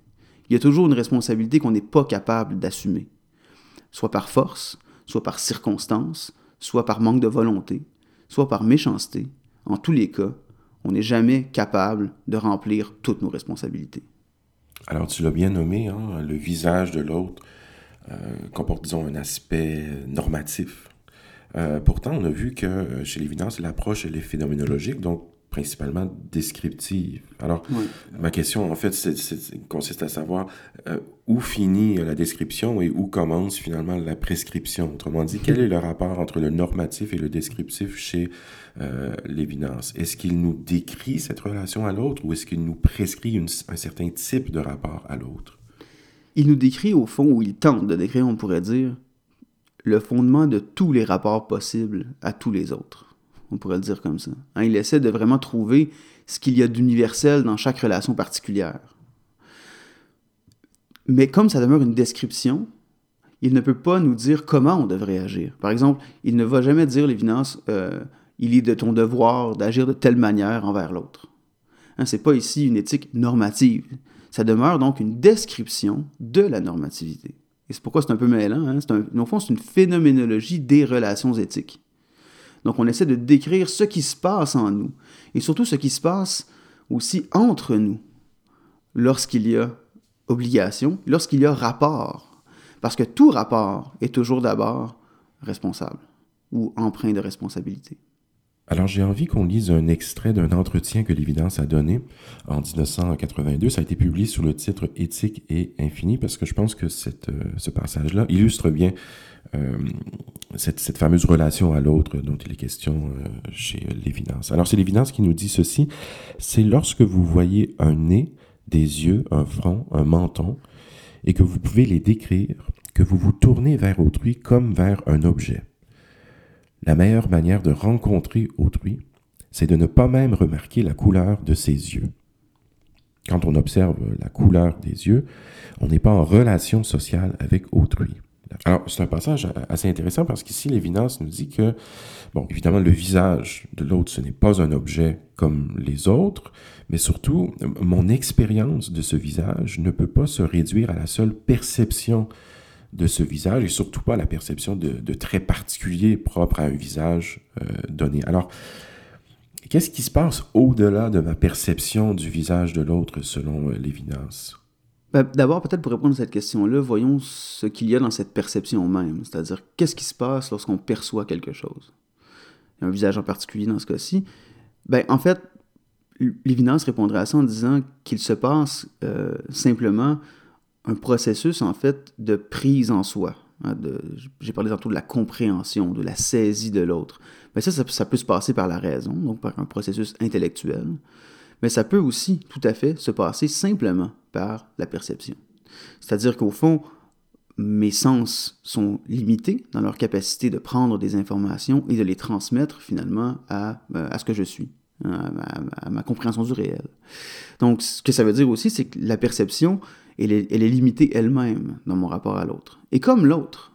Il y a toujours une responsabilité qu'on n'est pas capable d'assumer, soit par force, soit par circonstance, soit par manque de volonté, soit par méchanceté. En tous les cas, on n'est jamais capable de remplir toutes nos responsabilités. Alors, tu l'as bien nommé, hein, le visage de l'autre euh, comporte, disons, un aspect normatif. Euh, pourtant, on a vu que euh, chez l'évidence, l'approche, elle est phénoménologique, donc principalement descriptive. Alors, ma question, en fait, consiste à savoir euh, où finit la description et où commence finalement la prescription? Autrement dit, quel est le rapport entre le normatif et le descriptif chez euh, Lévinas? Est-ce qu'il nous décrit cette relation à l'autre ou est-ce qu'il nous prescrit un certain type de rapport à l'autre? Il nous décrit au fond, ou il tente de décrire, on pourrait dire, le fondement de tous les rapports possibles à tous les autres on pourrait le dire comme ça. Hein, il essaie de vraiment trouver ce qu'il y a d'universel dans chaque relation particulière. Mais comme ça demeure une description, il ne peut pas nous dire comment on devrait agir. Par exemple, il ne va jamais dire, l'évidence, euh, il est de ton devoir d'agir de telle manière envers l'autre. Hein, Ce n'est pas ici une éthique normative. Ça demeure donc une description de la normativité. Et c'est pourquoi c'est un peu mêlant. Hein? Un, au fond, c'est une phénoménologie des relations éthiques. Donc on essaie de décrire ce qui se passe en nous et surtout ce qui se passe aussi entre nous lorsqu'il y a obligation, lorsqu'il y a rapport. Parce que tout rapport est toujours d'abord responsable ou empreint de responsabilité. Alors j'ai envie qu'on lise un extrait d'un entretien que l'Évidence a donné en 1982. Ça a été publié sous le titre Éthique et infini parce que je pense que euh, ce passage-là illustre bien euh, cette, cette, fameuse relation à l'autre dont il est question euh, chez l'évidence. Alors c'est l'évidence qui nous dit ceci, c'est lorsque vous voyez un nez, des yeux, un front, un menton, et que vous pouvez les décrire, que vous vous tournez vers autrui comme vers un objet. La meilleure manière de rencontrer autrui, c'est de ne pas même remarquer la couleur de ses yeux. Quand on observe la couleur des yeux, on n'est pas en relation sociale avec autrui. Alors, c'est un passage assez intéressant parce qu'ici, Lévinas nous dit que, bon, évidemment, le visage de l'autre, ce n'est pas un objet comme les autres, mais surtout, mon expérience de ce visage ne peut pas se réduire à la seule perception de ce visage et surtout pas la perception de, traits particuliers propres à un visage euh, donné. Alors, qu'est-ce qui se passe au-delà de ma perception du visage de l'autre selon euh, Lévinas? Ben, d'abord, peut-être pour répondre à cette question-là, voyons ce qu'il y a dans cette perception même, c'est-à-dire qu'est-ce qui se passe lorsqu'on perçoit quelque chose? Un visage en particulier dans ce cas-ci. Ben, en fait, l'évidence répondrait à ça en disant qu'il se passe euh, simplement un processus en fait de prise en soi. Hein, j'ai parlé tantôt de la compréhension, de la saisie de l'autre. Mais ça, ça, peut se passer par la raison, donc par un processus intellectuel. Mais ça peut aussi tout à fait se passer simplement par la perception. C'est-à-dire qu'au fond, mes sens sont limités dans leur capacité de prendre des informations et de les transmettre finalement à, euh, à ce que je suis, hein, à, ma compréhension du réel. Donc, ce que ça veut dire aussi, c'est que la perception, elle est, limitée elle-même dans mon rapport à l'autre. Et comme l'autre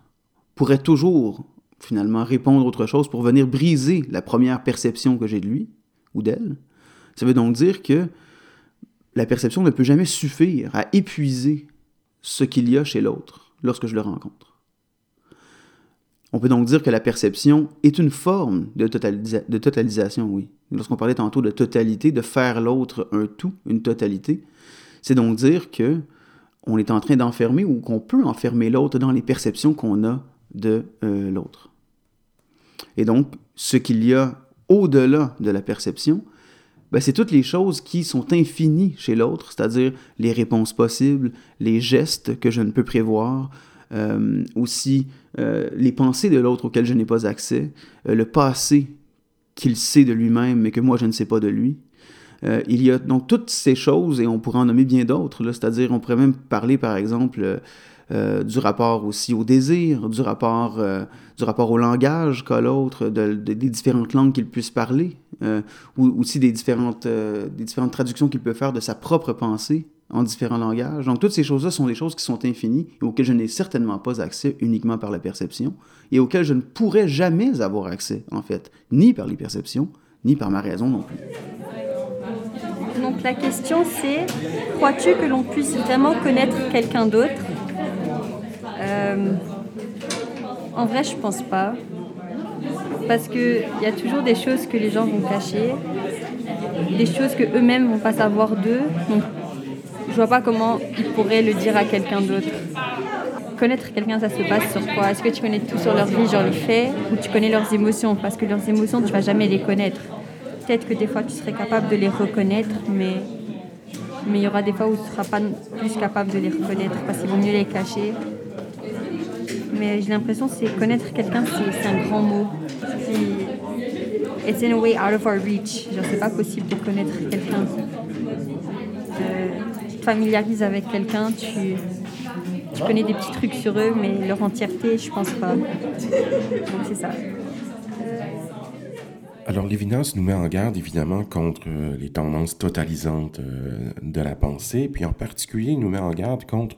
pourrait toujours finalement répondre autre chose pour venir briser la première perception que j'ai de lui ou d'elle, ça veut donc dire que la perception ne peut jamais suffire à épuiser ce qu'il y a chez l'autre lorsque je le rencontre. On peut donc dire que la perception est une forme de, de totalisation, oui. Lorsqu'on parlait tantôt de totalité, de faire l'autre un tout, une totalité, c'est donc dire que on est en train d'enfermer ou qu'on peut enfermer l'autre dans les perceptions qu'on a de euh, l'autre. Et donc, ce qu'il y a au-delà de la perception, ben, c'est toutes les choses qui sont infinies chez l'autre, c'est-à-dire les réponses possibles, les gestes que je ne peux prévoir, euh, aussi euh, les pensées de l'autre auxquelles je n'ai pas accès, le passé qu'il sait de lui-même mais que moi je ne sais pas de lui. Il y a donc toutes ces choses et on pourrait en nommer bien d'autres, c'est-à-dire on pourrait même parler par exemple euh, du rapport aussi au désir, du rapport, euh, du rapport au langage qu'a l'autre, de, des différentes langues qu'il puisse parler, euh, ou aussi des différentes, des différentes traductions qu'il peut faire de sa propre pensée en différents langages. Donc toutes ces choses-là sont des choses qui sont infinies et auxquelles je n'ai certainement pas accès uniquement par la perception et auxquelles je ne pourrais jamais avoir accès, en fait, ni par les perceptions, ni par ma raison non plus. Donc la question c'est, crois-tu que l'on puisse vraiment connaître quelqu'un d'autre? Euh, en vrai, je pense pas. Parce qu'il y a toujours des choses que les gens vont cacher, des choses que eux-mêmes vont pas savoir d'eux. Donc, je vois pas comment ils pourraient le dire à quelqu'un d'autre. Connaître quelqu'un, ça se passe sur quoi? Est-ce que tu connais tout sur leur vie, genre les faits, ou tu connais leurs émotions? Parce que leurs émotions, tu vas jamais les connaître. Peut-être que des fois, tu serais capable de les reconnaître, mais mais il y aura des fois où tu ne seras pas plus capable de les reconnaître parce qu'il vaut mieux les cacher mais j'ai l'impression que connaître quelqu'un, c'est un grand mot. It's in a way out of our reach. Genre, c'est pas possible de connaître quelqu'un. tu te familiarises avec quelqu'un, tu, tu connais des petits trucs sur eux, mais leur entièreté, je pense pas. Donc c'est ça. Alors, Lévinas nous met en garde évidemment contre euh, les tendances totalisantes euh, de la pensée, puis en particulier, il nous met en garde contre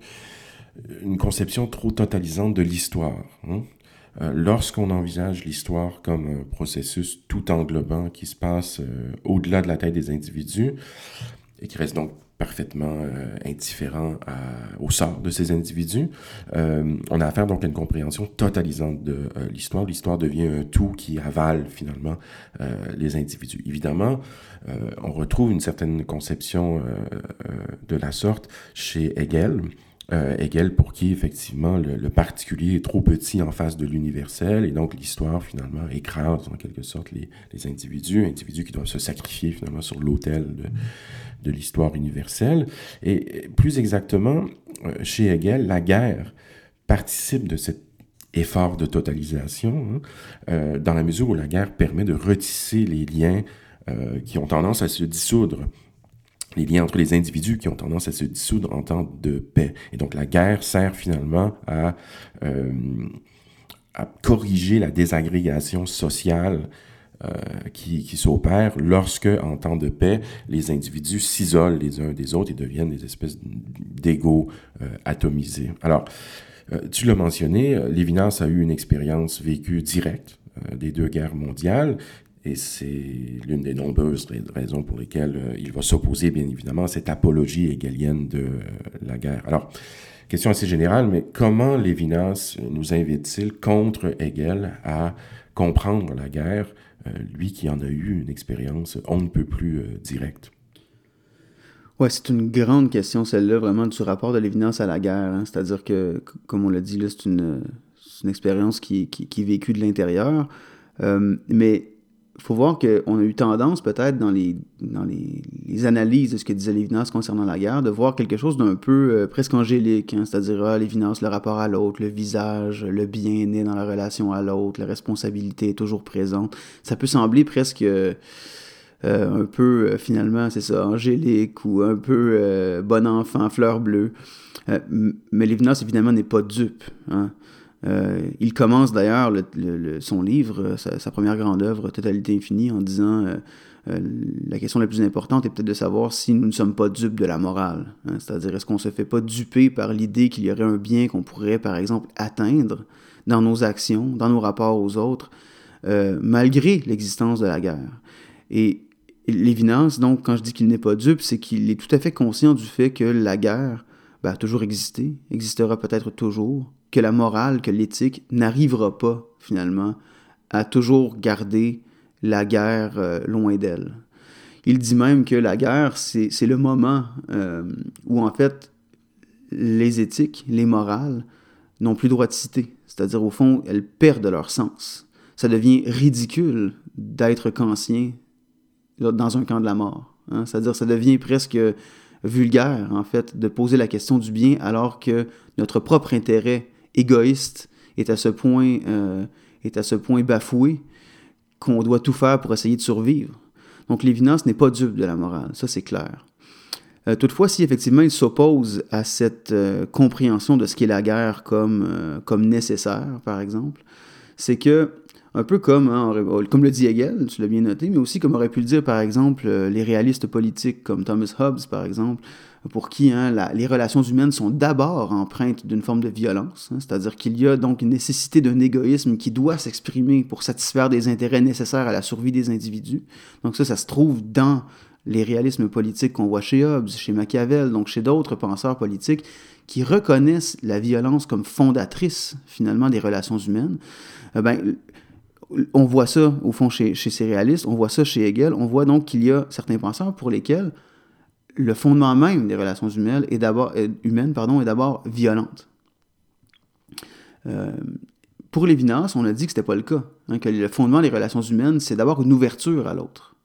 une conception trop totalisante de l'histoire. Hein. Euh, lorsqu'on envisage l'histoire comme un processus tout englobant qui se passe euh, au-delà de la tête des individus et qui reste donc parfaitement euh, indifférent au sort de ces individus, on a affaire donc à une compréhension totalisante de l'histoire. L'histoire devient un tout qui avale finalement les individus. Évidemment, on retrouve une certaine conception de la sorte chez Hegel euh, Hegel pour qui effectivement le, particulier est trop petit en face de l'universel et donc l'histoire finalement écrase en quelque sorte les, les, individus, individus qui doivent se sacrifier finalement sur l'autel de, de l'histoire universelle. Et plus exactement, euh, chez Hegel, la guerre participe de cet effort de totalisation hein, euh, dans la mesure où la guerre permet de retisser les liens euh, qui ont tendance à se dissoudre les liens entre les individus qui ont tendance à se dissoudre en temps de paix. Et donc la guerre sert finalement à, euh, corriger la désagrégation sociale euh, qui, s'opère lorsque, en temps de paix, les individus s'isolent les uns des autres et deviennent des espèces d'égaux euh, atomisés. Alors, tu l'as mentionné, Lévinas a eu une expérience vécue directe des deux guerres mondiales et c'est l'une des nombreuses raisons pour lesquelles euh, il va s'opposer, bien évidemment, à cette apologie hegelienne de euh, la guerre. Alors, question assez générale, mais comment Lévinas nous invite-t-il contre Hegel à comprendre la guerre, euh, lui qui en a eu une expérience on ne peut plus directe? Ouais, c'est une grande question, celle-là, vraiment, du rapport de Lévinas à la guerre. Hein. C'est-à-dire que, comme on l'a dit, c'est une, expérience qui, est vécue de l'intérieur. mais faut voir qu'on a eu tendance, peut-être, dans, les, dans les, analyses de ce que disait Lévinas concernant la guerre, de voir quelque chose d'un peu euh, presque angélique, hein, c'est-à-dire ah, Lévinas, le rapport à l'autre, le visage, le bien né dans la relation à l'autre, la responsabilité est toujours présente. Ça peut sembler presque euh, un peu, euh, finalement, c'est ça, angélique ou un peu bon enfant, fleur bleue. mais Lévinas, évidemment, n'est pas dupe. Hein. Euh, il commence d'ailleurs son livre, euh, sa, première grande œuvre, Totalité infinie, en disant euh, la question la plus importante est peut-être de savoir si nous ne sommes pas dupes de la morale. Hein. C'est-à-dire, est-ce qu'on ne se fait pas duper par l'idée qu'il y aurait un bien qu'on pourrait, par exemple, atteindre dans nos actions, dans nos rapports aux autres, malgré l'existence de la guerre? Et l'évidence, donc, quand je dis qu'il n'est pas dupe, c'est qu'il est tout à fait conscient du fait que la guerre ben, a toujours existé, existera peut-être toujours, que la morale, que l'éthique n'arrivera pas finalement à toujours garder la guerre euh, loin d'elle. Il dit même que la guerre, c'est le moment euh, où en fait les éthiques, les morales, n'ont plus droit de citer. C'est-à-dire, au fond, elles perdent leur sens. Ça devient ridicule d'être kantien dans un camp de la mort. Hein. C'est-à-dire, ça devient presque vulgaire, en fait, de poser la question du bien alors que notre propre intérêt égoïste est à ce point, euh, est à ce point bafoué qu'on doit tout faire pour essayer de survivre. Donc l'évidence n'est pas dupe de la morale, ça c'est clair. Euh, toutefois, si effectivement il s'oppose à cette euh, compréhension de ce qu'est la guerre comme, comme nécessaire, par exemple, c'est que un peu comme, hein, comme le dit Hegel, tu l'as bien noté, mais aussi comme aurait pu le dire, par exemple, euh, les réalistes politiques comme Thomas Hobbes, par exemple, pour qui hein, les relations humaines sont d'abord empreintes d'une forme de violence, hein, c'est-à-dire qu'il y a donc une nécessité d'un égoïsme qui doit s'exprimer pour satisfaire des intérêts nécessaires à la survie des individus. Donc ça, ça se trouve dans les réalismes politiques qu'on voit chez Hobbes, chez Machiavel, donc chez d'autres penseurs politiques qui reconnaissent la violence comme fondatrice finalement des relations humaines. Eh ben, on voit ça, au fond, chez, ces réalistes, on voit ça chez Hegel, on voit donc qu'il y a certains penseurs pour lesquels le fondement même des relations humaines est d'abord, euh, humaines, pardon, est d'abord violente. Euh, pour Lévinas, on a dit que ce n'était pas le cas, hein, que le fondement des relations humaines, c'est d'abord une ouverture à l'autre.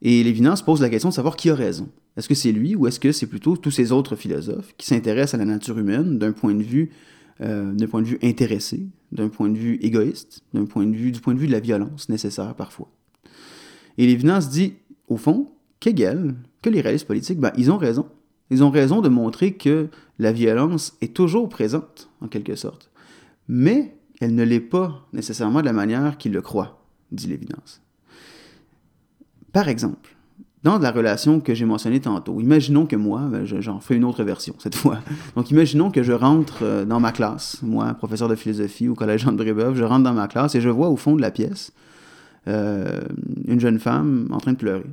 Et Lévinas pose la question de savoir qui a raison. Est-ce que c'est lui ou est-ce que c'est plutôt tous ces autres philosophes qui s'intéressent à la nature humaine d'un point de vue euh, point de vue intéressé, d'un point de vue égoïste, d'un point de vue, du point de vue de la violence nécessaire parfois. Et Lévinas dit, au fond, que les réalistes politiques, ben, ils ont raison. Ils ont raison de montrer que la violence est toujours présente, en quelque sorte. Mais elle ne l'est pas nécessairement de la manière qu'ils le croient, dit Lévinas. Par exemple, dans la relation que j'ai mentionnée tantôt, imaginons que moi, ben, j'en fais une autre version cette fois. Donc, imaginons que je rentre euh, dans ma classe, moi, professeur de philosophie au collège Jean de Brébeuf, je rentre dans ma classe et je vois au fond de la pièce euh, une jeune femme en train de pleurer.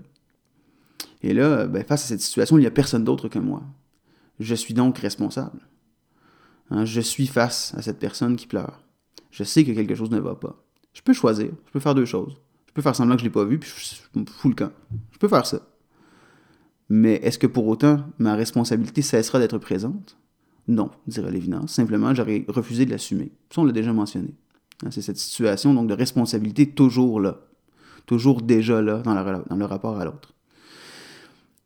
Et là, ben, face à cette situation, il n'y a personne d'autre que moi. Je suis donc responsable. Hein, je suis face à cette personne qui pleure. Je sais que quelque chose ne va pas. Je peux choisir. Je peux faire deux choses. Je peux faire semblant que je ne l'ai pas vu, puis je me fous le camp. Je peux faire ça. Mais est-ce que pour autant ma responsabilité cessera d'être présente? Non, dirait Lévinas. Simplement, j'aurais refusé de l'assumer. Ça, on l'a déjà mentionné. Hein, c'est cette situation donc de responsabilité toujours là, toujours déjà là dans le rapport à l'autre.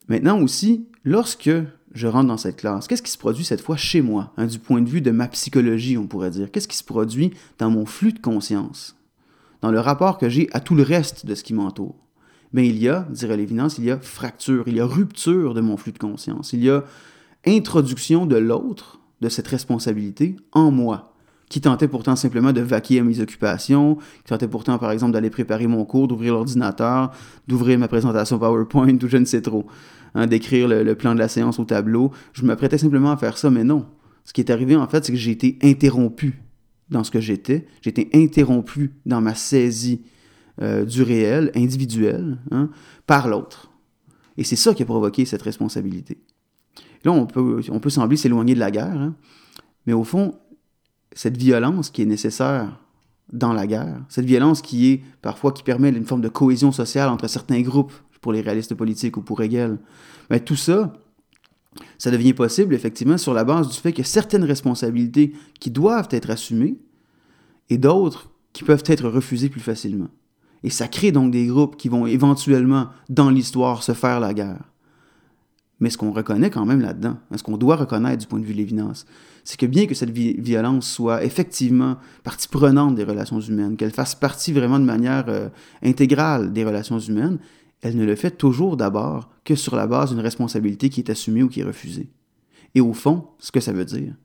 Maintenant aussi, lorsque je rentre dans cette classe, qu'est-ce qui se produit cette fois chez moi, hein, du point de vue de ma psychologie, on pourrait dire? Qu'est-ce qui se produit dans mon flux de conscience? dans le rapport que j'ai à tout le reste de ce qui m'entoure. Mais il y a, dirait Lévinas, il y a fracture, il y a rupture de mon flux de conscience, il y a introduction de l'autre, de cette responsabilité, en moi, qui tentait pourtant simplement de vaquer à mes occupations, qui tentait pourtant, par exemple, d'aller préparer mon cours, d'ouvrir l'ordinateur, d'ouvrir ma présentation PowerPoint ou je ne sais trop, hein, d'écrire le, plan de la séance au tableau. Je m'apprêtais simplement à faire ça, mais non. Ce qui est arrivé, en fait, c'est que j'ai été interrompu dans ce que j'étais. J'étais interrompu dans ma saisie euh, du réel, individuel, hein, par l'autre. Et c'est ça qui a provoqué cette responsabilité. Là, on peut, on peut sembler s'éloigner de la guerre, hein, mais au fond, cette violence qui est nécessaire dans la guerre, cette violence qui est parfois qui permet une forme de cohésion sociale entre certains groupes, pour les réalistes politiques ou pour Hegel, mais tout ça, ça devient possible, effectivement, sur la base du fait a certaines responsabilités qui doivent être assumées et d'autres qui peuvent être refusées plus facilement. Et ça crée donc des groupes qui vont éventuellement, dans l'histoire, se faire la guerre. Mais ce qu'on reconnaît quand même là-dedans, ce qu'on doit reconnaître du point de vue de l'évidence, c'est que bien que cette violence soit effectivement partie prenante des relations humaines, qu'elle fasse partie vraiment de manière euh, intégrale des relations humaines, elle ne le fait toujours d'abord que sur la base d'une responsabilité qui est assumée ou qui est refusée. Et au fond, ce que ça veut dire,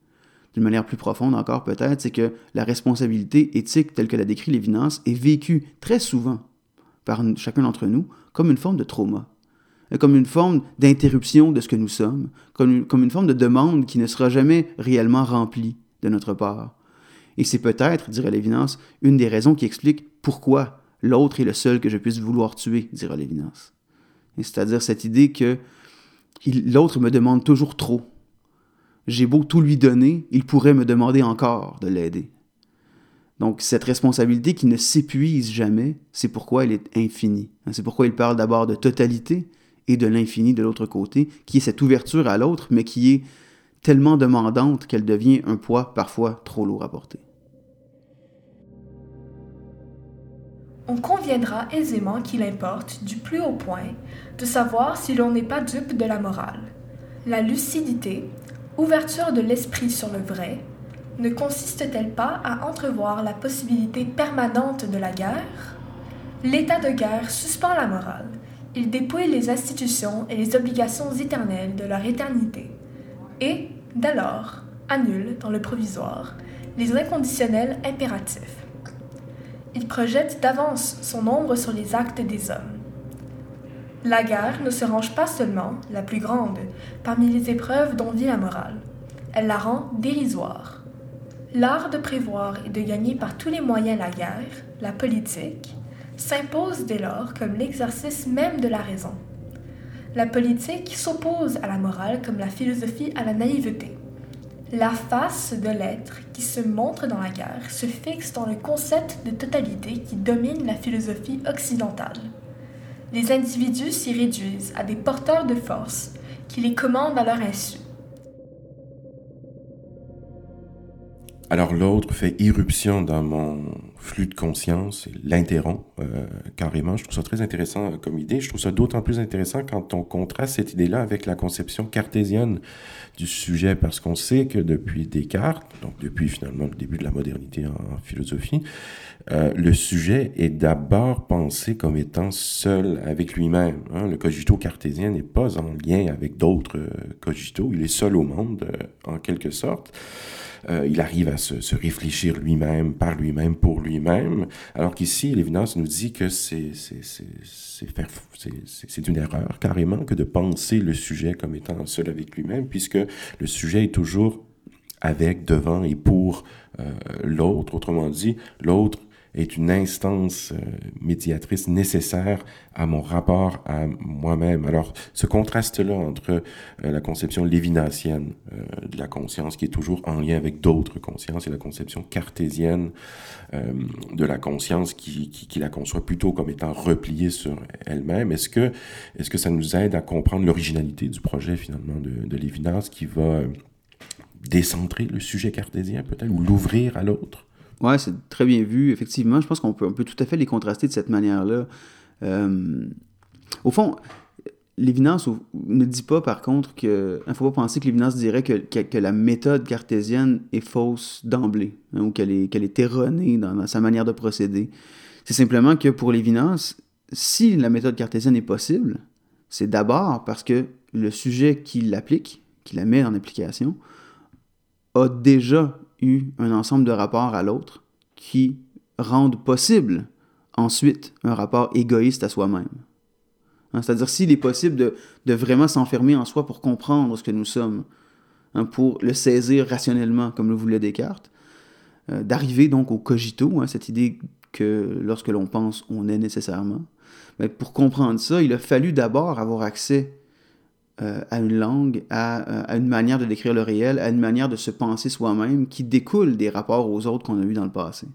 d'une manière plus profonde encore peut-être, c'est que la responsabilité éthique telle que la décrit Lévinas est vécue très souvent par chacun d'entre nous comme une forme de trauma, comme une forme d'interruption de ce que nous sommes, comme une, comme une forme de demande qui ne sera jamais réellement remplie de notre part. Et c'est peut-être, dirait Lévinas, une des raisons qui explique pourquoi L'autre est le seul que je puisse vouloir tuer, dira Lévinas. C'est-à-dire cette idée que l'autre me demande toujours trop. J'ai beau tout lui donner, il pourrait me demander encore de l'aider. Donc cette responsabilité qui ne s'épuise jamais, c'est pourquoi elle est infinie. C'est pourquoi il parle d'abord de totalité et de l'infini de l'autre côté, qui est cette ouverture à l'autre, mais qui est tellement demandante qu'elle devient un poids parfois trop lourd à porter. On conviendra aisément qu'il importe, du plus haut point, de savoir si l'on n'est pas dupe de la morale. La lucidité, ouverture de l'esprit sur le vrai, ne consiste-t-elle pas à entrevoir la possibilité permanente de la guerre? L'état de guerre suspend la morale. Il dépouille les institutions et les obligations éternelles de leur éternité. Et, dès lors, annule, dans le provisoire, les inconditionnels impératifs. Il projette d'avance son ombre sur les actes des hommes. La guerre ne se range pas seulement, la plus grande, parmi les épreuves dont vit la morale. Elle la rend dérisoire. L'art de prévoir et de gagner par tous les moyens la guerre, la politique, s'impose dès lors comme l'exercice même de la raison. La politique s'oppose à la morale comme la philosophie à la naïveté. La face de l'être qui se montre dans la guerre se fixe dans le concept de totalité qui domine la philosophie occidentale. Les individus s'y réduisent à des porteurs de force qui les commandent à leur insu. Alors l'autre fait irruption dans mon flux de conscience l'interrompt euh, carrément. Je trouve ça très intéressant comme idée. Je trouve ça d'autant plus intéressant quand on contraste cette idée-là avec la conception cartésienne du sujet, parce qu'on sait que depuis Descartes, donc depuis finalement le début de la modernité en, philosophie, euh, le sujet est d'abord pensé comme étant seul avec lui-même. Hein. Le cogito cartésien n'est pas en lien avec d'autres euh, cogitos, il est seul au monde en quelque sorte. Euh, il arrive à se, réfléchir lui-même, par lui-même, pour lui-même, alors qu'ici, l'évidence nous dit que c'est une erreur carrément que de penser le sujet comme étant seul avec lui-même, puisque le sujet est toujours avec, devant et pour euh, l'autre. Autrement dit, l'autre est une instance euh, médiatrice nécessaire à mon rapport à moi-même. Alors, ce contraste-là entre euh, la conception lévinassienne euh, de la conscience, qui est toujours en lien avec d'autres consciences, et la conception cartésienne de la conscience, qui, qui, la conçoit plutôt comme étant repliée sur elle-même, est-ce que, est que ça nous aide à comprendre l'originalité du projet, finalement, de, de Lévinas, qui va décentrer le sujet cartésien, peut-être, ou l'ouvrir à l'autre? Ouais, c'est très bien vu. Effectivement, je pense qu'on peut, tout à fait les contraster de cette manière-là. Euh, au fond, l'évidence ne dit pas, par contre, que. Il ne faut pas penser que l'évidence dirait que, que, la méthode cartésienne est fausse d'emblée, hein, ou qu'elle est, qu'elle est erronée dans, sa manière de procéder. C'est simplement que pour l'évidence, si la méthode cartésienne est possible, c'est d'abord parce que le sujet qui l'applique, qui la met en application, a déjà eu un ensemble de rapports à l'autre qui rendent possible ensuite un rapport égoïste à soi-même. Hein, c'est-à-dire s'il est possible de, vraiment s'enfermer en soi pour comprendre ce que nous sommes, hein, pour le saisir rationnellement, comme le voulait Descartes, euh, d'arriver donc au cogito, hein, cette idée que lorsque l'on pense, on est nécessairement. Mais pour comprendre ça, il a fallu d'abord avoir accès euh, à une langue, euh, à, une manière de décrire le réel, à une manière de se penser soi-même qui découle des rapports aux autres qu'on a eus dans le passé.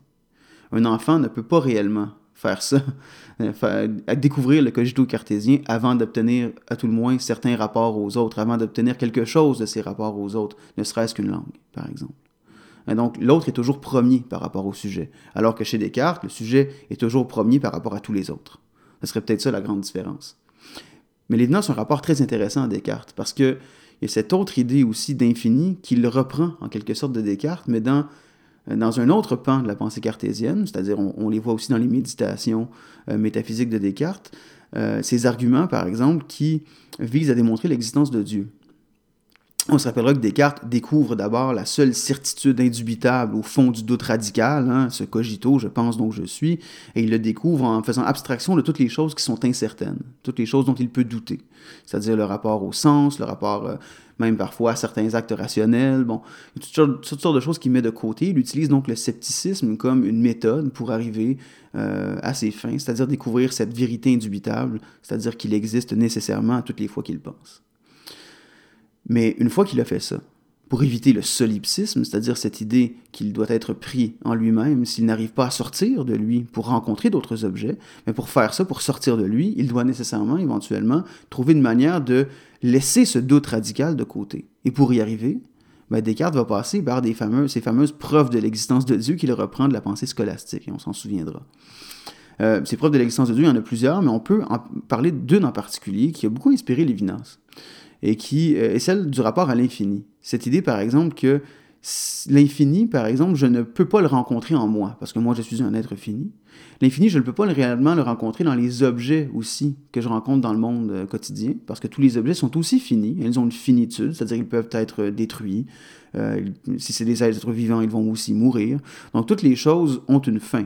Un enfant ne peut pas réellement faire ça, <laughs> euh, découvrir le cogito cartésien avant d'obtenir à tout le moins certains rapports aux autres, avant d'obtenir quelque chose de ces rapports aux autres, ne serait-ce qu'une langue, par exemple. Donc l'autre est toujours premier par rapport au sujet, alors que chez Descartes, le sujet est toujours premier par rapport à tous les autres. Ce serait peut-être ça la grande différence. Mais l'évidence a un rapport très intéressant à Descartes, parce qu'il y a cette autre idée aussi d'infini qu'il reprend en quelque sorte de Descartes, mais dans, dans un autre pan de la pensée cartésienne, c'est-à-dire on, les voit aussi dans les méditations euh, métaphysiques de Descartes, euh, ces arguments, par exemple, qui visent à démontrer l'existence de Dieu. On se rappellera que Descartes découvre d'abord la seule certitude indubitable au fond du doute radical, hein, ce cogito, je pense donc je suis, et il le découvre en faisant abstraction de toutes les choses qui sont incertaines, toutes les choses dont il peut douter, c'est-à-dire le rapport au sens, le rapport euh, même parfois à certains actes rationnels, bon, toutes sortes, de choses qu'il met de côté. Il utilise donc le scepticisme comme une méthode pour arriver euh, à ses fins, c'est-à-dire découvrir cette vérité indubitable, c'est-à-dire qu'il existe nécessairement à toutes les fois qu'il pense. Mais une fois qu'il a fait ça, pour éviter le solipsisme, c'est-à-dire cette idée qu'il doit être pris en lui-même s'il n'arrive pas à sortir de lui pour rencontrer d'autres objets, mais pour faire ça, pour sortir de lui, il doit nécessairement, éventuellement, trouver une manière de laisser ce doute radical de côté. Et pour y arriver, ben, Descartes va passer par des ces fameuses preuves de l'existence de Dieu qu'il reprend de la pensée scolastique, et on s'en souviendra. Euh, ces preuves de l'existence de Dieu, il y en a plusieurs, mais on peut en parler d'une en particulier qui a beaucoup inspiré Lévinas, et qui euh, est celle du rapport à l'infini. Cette idée, par exemple, que l'infini, par exemple, je ne peux pas le rencontrer en moi, parce que moi, je suis un être fini. L'infini, je ne peux pas réellement le rencontrer dans les objets aussi que je rencontre dans le monde euh, quotidien, parce que tous les objets sont aussi finis, ils ont une finitude, c'est-à-dire qu'ils peuvent être détruits. Euh, si c'est des êtres vivants, ils vont aussi mourir. Donc toutes les choses ont une fin.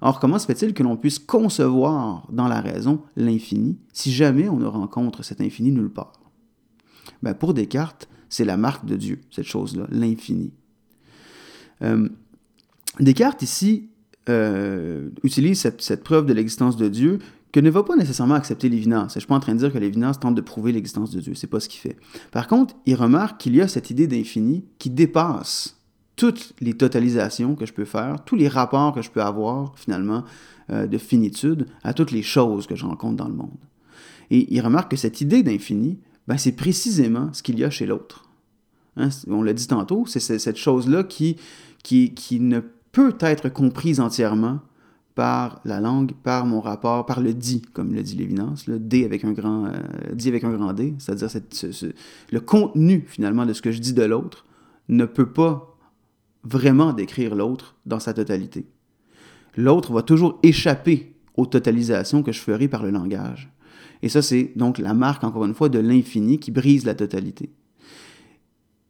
Or, comment se fait-il que l'on puisse concevoir dans la raison l'infini si jamais on ne rencontre cet infini nulle part? Ben, Pour Descartes, c'est la marque de Dieu, cette chose-là, l'infini. Euh, Descartes, ici, euh, utilise cette, preuve de l'existence de Dieu que ne va pas nécessairement accepter l'évidence. Je ne suis pas en train de dire que l'évidence tente de prouver l'existence de Dieu. C'est pas ce qu'il fait. Par contre, il remarque qu'il y a cette idée d'infini qui dépasse toutes les totalisations que je peux faire, tous les rapports que je peux avoir, finalement, euh, de finitude à toutes les choses que je rencontre dans le monde. Et il remarque que cette idée d'infini, ben, c'est précisément ce qu'il y a chez l'autre. Hein, on l'a dit tantôt, c'est cette chose-là qui, qui, ne peut être comprise entièrement par la langue, par mon rapport, par le dit, comme le dit Lévinance, le D avec un grand, euh, dit avec un grand D, c'est-à-dire le contenu finalement de ce que je dis de l'autre ne peut pas vraiment décrire l'autre dans sa totalité. L'autre va toujours échapper aux totalisations que je ferai par le langage. Et ça, c'est donc la marque, encore une fois, de l'infini qui brise la totalité.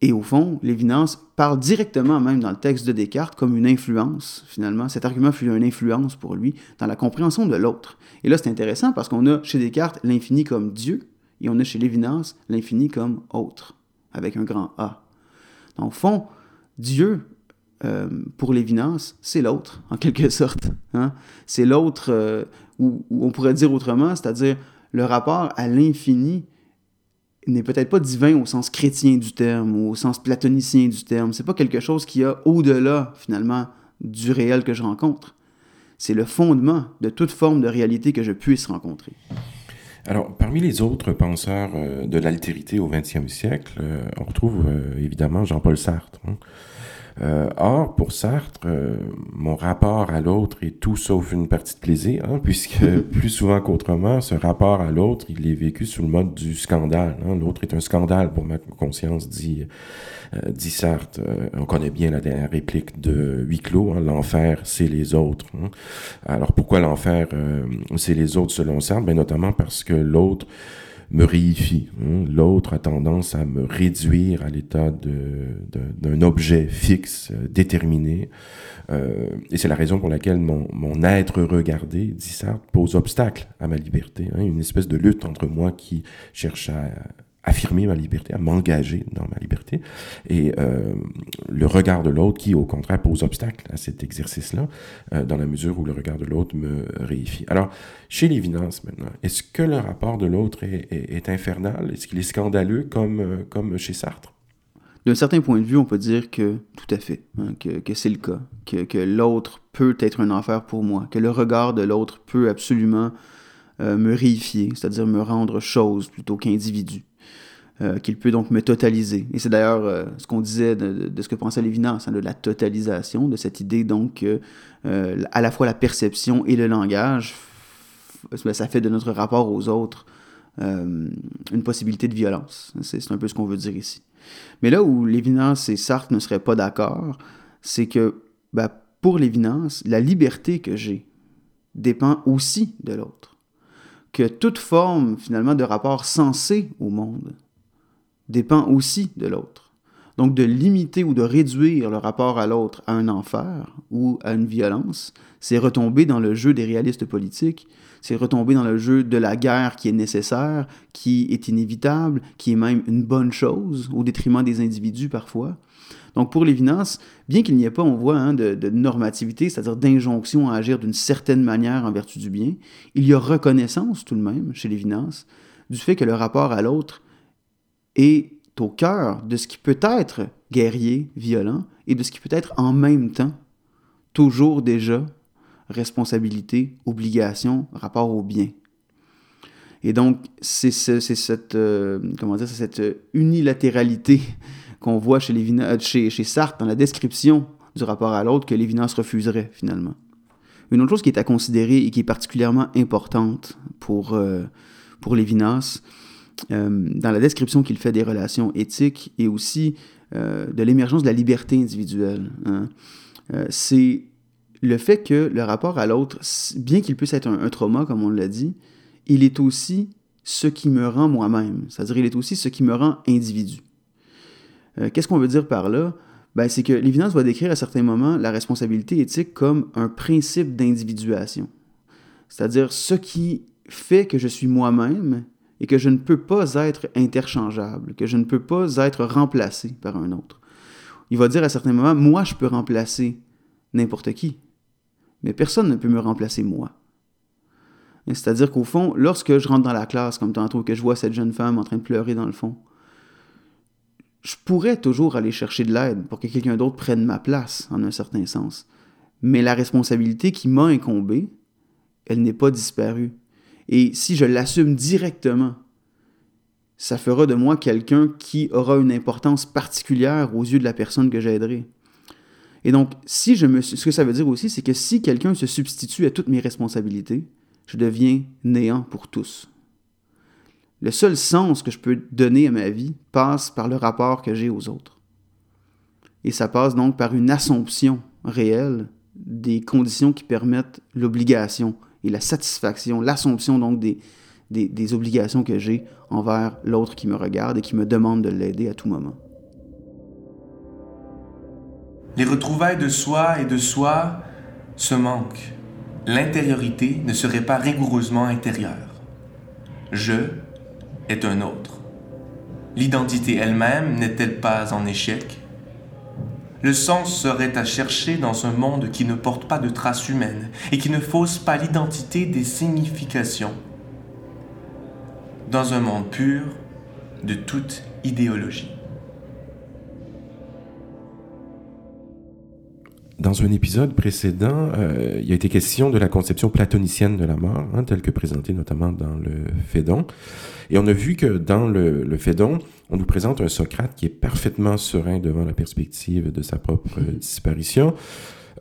Et au fond, Lévinas parle directement, même dans le texte de Descartes, comme une influence, finalement. Cet argument fut une influence pour lui dans la compréhension de l'autre. Et là, c'est intéressant parce qu'on a chez Descartes l'infini comme Dieu, et on a chez Lévinas l'infini comme autre, avec un grand A. Donc, au fond, Dieu, euh, pour Lévinas, c'est l'autre, en quelque sorte. Hein? C'est l'autre, euh, ou, on pourrait dire autrement, c'est-à-dire le rapport à l'infini n'est peut-être pas divin au sens chrétien du terme ou au sens platonicien du terme. C'est pas quelque chose qui a au-delà, finalement, du réel que je rencontre. C'est le fondement de toute forme de réalité que je puisse rencontrer. Alors, parmi les autres penseurs euh, de l'altérité au XXe siècle, euh, on retrouve euh, évidemment Jean-Paul Sartre. Hein. Euh, or, pour Sartre, euh, mon rapport à l'autre est tout sauf une partie de plaisir, hein, <laughs> puisque plus souvent qu'autrement, ce rapport à l'autre, il est vécu sous le mode du scandale. Hein. L'autre est un scandale pour ma conscience, dit, euh, dit Sartre. on connaît bien la dernière réplique de Huis clos, hein, l'enfer, c'est les autres. Hein. Alors pourquoi l'enfer, c'est les autres selon Sartre? Ben, Notamment parce que l'autre me réifie. Hein. L'autre a tendance à me réduire à l'état d'un objet fixe, euh, déterminé. Euh, et c'est la raison pour laquelle mon, mon être regardé, dit Sartre, pose obstacle à ma liberté. Hein. Une espèce de lutte entre moi qui cherche à affirmer ma liberté, à m'engager dans ma liberté, et euh, le regard de l'autre qui, au contraire, pose obstacle à cet exercice-là, euh, dans la mesure où le regard de l'autre me réifie. Alors, chez Lévinas, maintenant, est-ce que le rapport de l'autre est, infernal? Est-ce qu'il est scandaleux comme, euh, comme chez Sartre? D'un certain point de vue, on peut dire que tout à fait, hein, que, que c'est le cas, que, que l'autre peut être un enfer pour moi, que le regard de l'autre peut absolument euh, me réifier, c'est-à-dire me rendre chose plutôt qu'individu. Euh, qu'il peut donc me totaliser. Et c'est d'ailleurs euh, ce qu'on disait de, ce que pensait Lévinas, hein, de la totalisation, de cette idée donc que à la fois la perception et le langage, ça fait de notre rapport aux autres une possibilité de violence. C'est un peu ce qu'on veut dire ici. Mais là où Lévinas et Sartre ne seraient pas d'accord, c'est que ben, pour Lévinas, la liberté que j'ai dépend aussi de l'autre. Que toute forme finalement de rapport sensé au monde dépend aussi de l'autre. Donc de limiter ou de réduire le rapport à l'autre à un enfer ou à une violence, c'est retomber dans le jeu des réalistes politiques, c'est retomber dans le jeu de la guerre qui est nécessaire, qui est inévitable, qui est même une bonne chose, au détriment des individus parfois. Donc pour Lévinas, bien qu'il n'y ait pas, on voit, hein, de, normativité, c'est-à-dire d'injonction à agir d'une certaine manière en vertu du bien, il y a reconnaissance tout de même chez Lévinas du fait que le rapport à l'autre est au cœur de ce qui peut être guerrier, violent, et de ce qui peut être en même temps toujours déjà responsabilité, obligation, rapport au bien. Et donc, c'est cette, euh, cette unilatéralité qu'on voit chez, Lévinas, chez, chez Sartre dans la description du rapport à l'autre que Lévinas refuserait finalement. Une autre chose qui est à considérer et qui est particulièrement importante pour, euh, Lévinas, euh, dans la description qu'il fait des relations éthiques et aussi euh, de l'émergence de la liberté individuelle, hein, c'est le fait que le rapport à l'autre, bien qu'il puisse être un, un trauma, comme on l'a dit, il est aussi ce qui me rend moi-même, c'est-à-dire il est aussi ce qui me rend individu. Qu'est-ce qu'on veut dire par là? ben, c'est que l'évidence va décrire à certains moments la responsabilité éthique comme un principe d'individuation. C'est-à-dire ce qui fait que je suis moi-même et que je ne peux pas être interchangeable, que je ne peux pas être remplacé par un autre. Il va dire à certains moments, moi, je peux remplacer n'importe qui, mais personne ne peut me remplacer moi. C'est-à-dire qu'au fond, lorsque je rentre dans la classe, comme tantôt, que je vois cette jeune femme en train de pleurer dans le fond, je pourrais toujours aller chercher de l'aide pour que quelqu'un d'autre prenne ma place, en un certain sens. Mais la responsabilité qui m'a incombée, elle n'est pas disparue. Et si je l'assume directement, ça fera de moi quelqu'un qui aura une importance particulière aux yeux de la personne que j'aiderai. Et donc, si je me, ce que ça veut dire aussi, c'est que si quelqu'un se substitue à toutes mes responsabilités, je deviens néant pour tous le seul sens que je peux donner à ma vie passe par le rapport que j'ai aux autres. Et ça passe donc par une assomption réelle des conditions qui permettent l'obligation et la satisfaction, l'assomption donc des, des, obligations que j'ai envers l'autre qui me regarde et qui me demande de l'aider à tout moment. Les retrouvailles de soi et de soi se manquent. L'intériorité ne serait pas rigoureusement intérieure. Je est un autre. L'identité elle-même n'est-elle pas en échec? Le sens serait à chercher dans un monde qui ne porte pas de traces humaines et qui ne fausse pas l'identité des significations. Dans un monde pur de toute idéologie. Dans un épisode précédent, euh, il a été question de la conception platonicienne de la mort, hein, telle que présentée notamment dans le Phédon. Et on a vu que dans le, le Phédon, on nous présente un Socrate qui est parfaitement serein devant la perspective de sa propre disparition.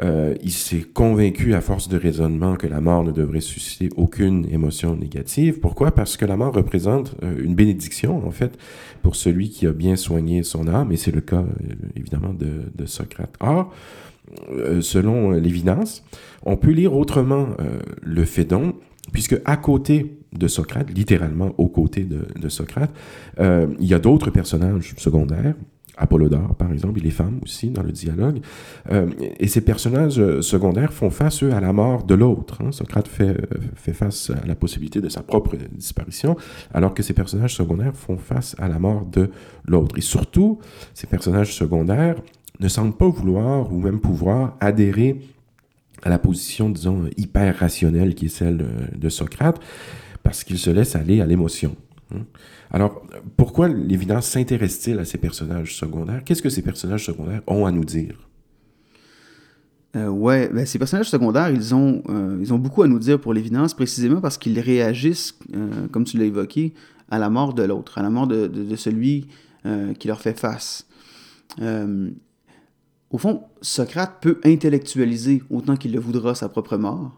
Euh, il s'est convaincu à force de raisonnement que la mort ne devrait susciter aucune émotion négative. Pourquoi? Parce que la mort représente euh, une bénédiction, en fait, pour celui qui a bien soigné son âme, et c'est le cas, évidemment, de, de Socrate. Or, euh, selon Lévinas, on peut lire autrement euh, le Phédon, puisque à côté de Socrate, littéralement aux côtés de, Socrate, euh, il y a d'autres personnages secondaires, Apollodore, par exemple, et les femmes aussi dans le dialogue. et ces personnages secondaires font face, eux, à la mort de l'autre. Hein. Socrate fait face à la possibilité de sa propre disparition, alors que ces personnages secondaires font face à la mort de l'autre. Et surtout, ces personnages secondaires ne semble pas vouloir ou même pouvoir adhérer à la position, disons, hyper rationnelle qui est celle de, Socrate, parce qu'il se laisse aller à l'émotion. Hein. Alors, pourquoi l'évidence s'intéresse-t-il à ces personnages secondaires? Qu'est-ce que ces personnages secondaires ont à nous dire? Euh, ouais, ben, ces personnages secondaires, ils ont, euh, ils ont beaucoup à nous dire pour l'évidence, précisément parce qu'ils réagissent, euh, comme tu l'as évoqué, à la mort de l'autre, à la mort de, celui euh, qui leur fait face. Au fond, Socrate peut intellectualiser autant qu'il le voudra sa propre mort,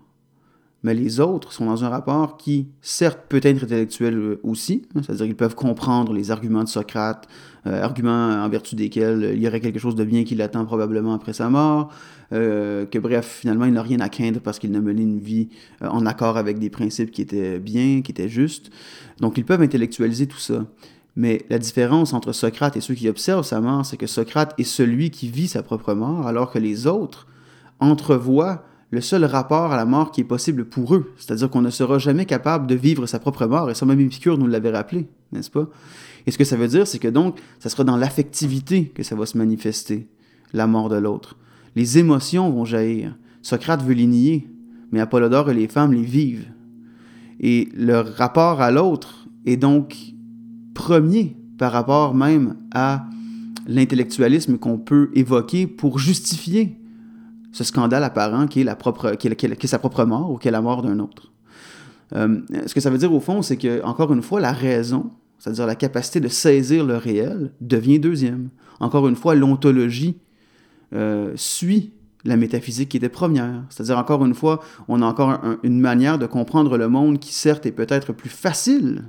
mais les autres sont dans un rapport qui, certes, peut être intellectuel aussi, hein, c'est-à-dire qu'ils peuvent comprendre les arguments de Socrate, euh, arguments en vertu desquels il y aurait quelque chose de bien qui l'attend probablement après sa mort, euh, que bref, finalement, il n'a rien à craindre parce qu'il n'a mené une vie euh, en accord avec des principes qui étaient bien, qui étaient justes. Donc, ils peuvent intellectualiser tout ça. Mais la différence entre Socrate et ceux qui observent sa mort, c'est que Socrate est celui qui vit sa propre mort, alors que les autres entrevoient le seul rapport à la mort qui est possible pour eux. C'est-à-dire qu'on ne sera jamais capable de vivre sa propre mort, et ça même Épicure nous l'avait rappelé, n'est-ce pas? Et ce que ça veut dire, c'est que donc, ça sera dans l'affectivité que ça va se manifester, la mort de l'autre. Les émotions vont jaillir. Socrate veut les nier, mais Apollodore et les femmes les vivent. Et leur rapport à l'autre est donc premier par rapport même à l'intellectualisme qu'on peut évoquer pour justifier ce scandale apparent qui est, la propre, qui est, sa propre mort ou qui est la mort d'un autre. Euh, ce que ça veut dire au fond, c'est que, encore une fois, la raison, c'est-à-dire la capacité de saisir le réel, devient deuxième. encore une fois, l'ontologie euh, suit la métaphysique qui était première. C'est-à-dire, encore une fois, on a encore une manière de comprendre le monde qui, certes, est peut-être plus facile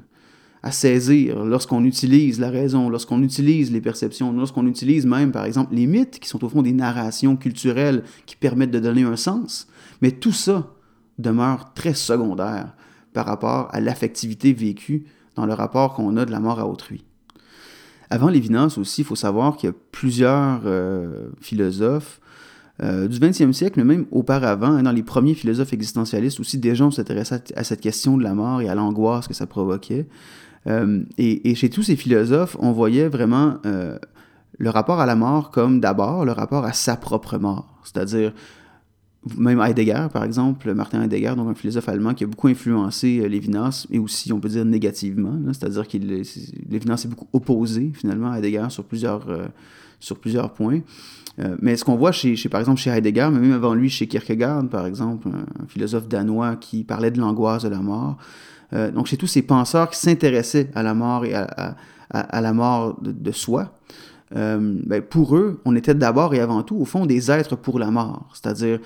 à saisir lorsqu'on utilise la raison, lorsqu'on utilise les perceptions, lorsqu'on utilise même, par exemple, les mythes, qui sont au fond des narrations culturelles qui permettent de donner un sens. Mais tout ça demeure très secondaire par rapport à l'affectivité vécue dans le rapport qu'on a de la mort à autrui. Avant Lévinas aussi, il faut savoir qu'il y a plusieurs euh, philosophes euh, du 20e siècle, même auparavant, hein, dans les premiers philosophes existentialistes aussi, des gens s'intéressaient à, cette question de la mort et à l'angoisse que ça provoquait. Euh, et, chez tous ces philosophes, on voyait vraiment le rapport à la mort comme d'abord le rapport à sa propre mort. C'est-à-dire, même Heidegger, par exemple, Martin Heidegger, donc un philosophe allemand qui a beaucoup influencé euh, Lévinas, et aussi, on peut dire, négativement. C'est-à-dire que Lévinas est beaucoup opposé, finalement, à Heidegger sur plusieurs, euh, sur plusieurs points. Euh, mais ce qu'on voit, chez, par exemple, chez Heidegger, mais même avant lui, chez Kierkegaard, par exemple, un, philosophe danois qui parlait de l'angoisse de la mort. Donc, chez tous ces penseurs qui s'intéressaient à la mort et à, la mort de, soi, ben, pour eux, on était d'abord et avant tout, au fond, des êtres pour la mort. C'est-à-dire,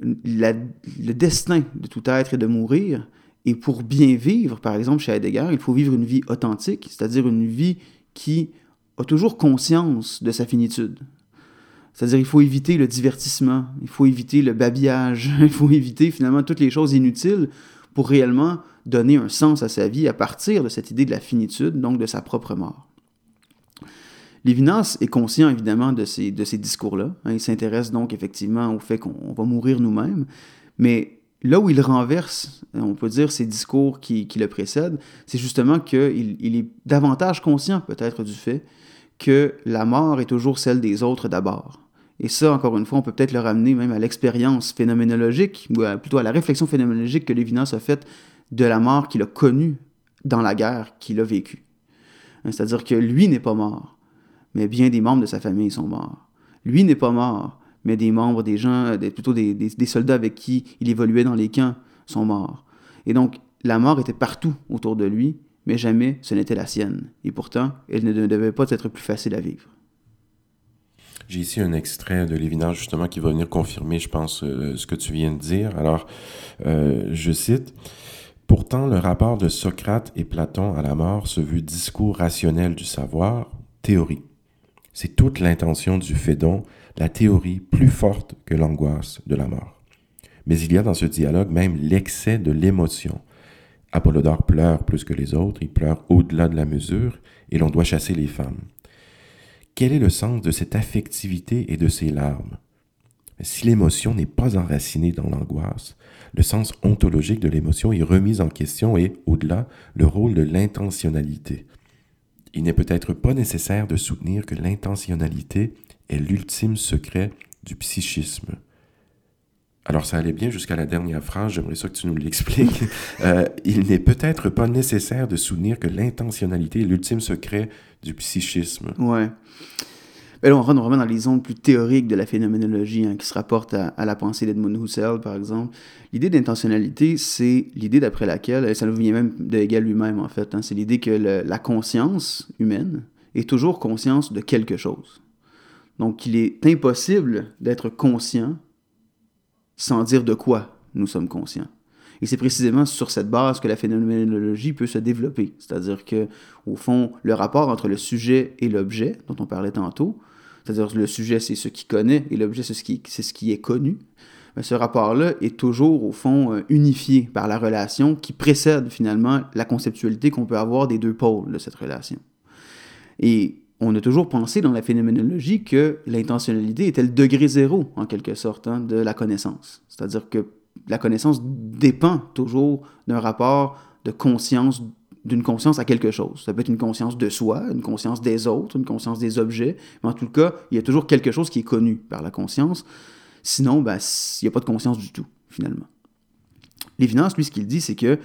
le destin de tout être est de mourir. Et pour bien vivre, par exemple, chez Heidegger, il faut vivre une vie authentique, c'est-à-dire une vie qui a toujours conscience de sa finitude. C'est-à-dire il faut éviter le divertissement, il faut éviter le babillage, <laughs> il faut éviter finalement toutes les choses inutiles pour réellement donner un sens à sa vie à partir de cette idée de la finitude, donc de sa propre mort. Lévinas est conscient évidemment de ces, discours-là. Hein. il s'intéresse donc effectivement au fait qu'on va mourir nous-mêmes. Mais là où il renverse, on peut dire, ces discours qui, le précèdent, c'est justement qu'il il est davantage conscient peut-être du fait que la mort est toujours celle des autres d'abord. Et ça, encore une fois, on peut peut-être le ramener même à l'expérience phénoménologique, ou plutôt à la réflexion phénoménologique que Lévinas a faite de la mort qu'il a connue dans la guerre qu'il a vécue. Hein, c'est-à-dire que lui n'est pas mort mais bien des membres de sa famille sont morts. Lui n'est pas mort, mais des membres, des gens, plutôt des, soldats avec qui il évoluait dans les camps sont morts. Et donc, la mort était partout autour de lui, mais jamais ce n'était la sienne. Et pourtant, elle ne devait pas être plus facile à vivre. J'ai ici un extrait de Lévinas, justement, qui va venir confirmer, je pense, euh, ce que tu viens de dire. Alors, euh, je cite. Pourtant, le rapport de Socrate et Platon à la mort se veut discours rationnel du savoir, théorie. C'est toute l'intention du Phédon, la théorie plus forte que l'angoisse de la mort. Mais il y a dans ce dialogue même l'excès de l'émotion. Apollodore pleure plus que les autres, il pleure au-delà de la mesure, et l'on doit chasser les femmes. Quel est le sens de cette affectivité et de ces larmes? Si l'émotion n'est pas enracinée dans l'angoisse, le sens ontologique de l'émotion est remis en question et, au-delà, le rôle de l'intentionnalité. Il n'est peut-être pas nécessaire de soutenir que l'intentionnalité est l'ultime secret du psychisme. Alors ça allait bien jusqu'à la dernière phrase, j'aimerais ça que tu nous l'expliques. <laughs> Euh, il n'est peut-être pas nécessaire de soutenir que l'intentionnalité est l'ultime secret du psychisme. Ouais. Ben là, on rentre vraiment dans les zones plus théoriques de la phénoménologie hein, qui se rapportent à, la pensée d'Edmund Husserl, par exemple. L'idée d'intentionnalité, c'est l'idée d'après laquelle, et ça nous vient même de Hegel lui-même, en fait, hein, c'est l'idée que la conscience humaine est toujours conscience de quelque chose. Donc, il est impossible d'être conscient sans dire de quoi nous sommes conscients. Et c'est précisément sur cette base que la phénoménologie peut se développer. C'est-à-dire que, au fond, le rapport entre le sujet et l'objet, dont on parlait tantôt, c'est-à-dire le sujet, c'est ce qui connaît, et l'objet, c'est ce qui, c'est ce qui est connu. Mais ce rapport-là est toujours, au fond, euh, unifié par la relation qui précède finalement la conceptualité qu'on peut avoir des deux pôles de cette relation. Et on a toujours pensé dans la phénoménologie que l'intentionnalité était le degré zéro, en quelque sorte, hein, de la connaissance. C'est-à-dire que la connaissance dépend toujours d'un rapport de conscience, d'une conscience à quelque chose. Ça peut être une conscience de soi, une conscience des autres, une conscience des objets, mais en tout cas, il y a toujours quelque chose qui est connu par la conscience. Sinon, ben, il n'y a pas de conscience du tout, finalement. L'évidence, lui, ce qu'il dit, c'est que,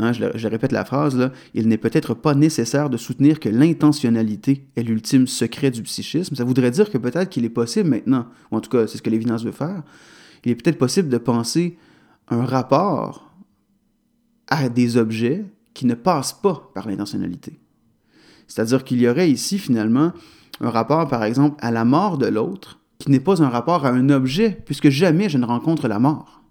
hein, je, répète la phrase, là, il n'est peut-être pas nécessaire de soutenir que l'intentionnalité est l'ultime secret du psychisme. Ça voudrait dire que peut-être qu'il est possible maintenant, ou en tout cas, c'est ce que l'évidence veut faire, il est peut-être possible de penser un rapport à des objets qui ne passent pas par l'intentionnalité. C'est-à-dire qu'il y aurait ici finalement un rapport, par exemple, à la mort de l'autre, qui n'est pas un rapport à un objet, puisque jamais je ne rencontre la mort.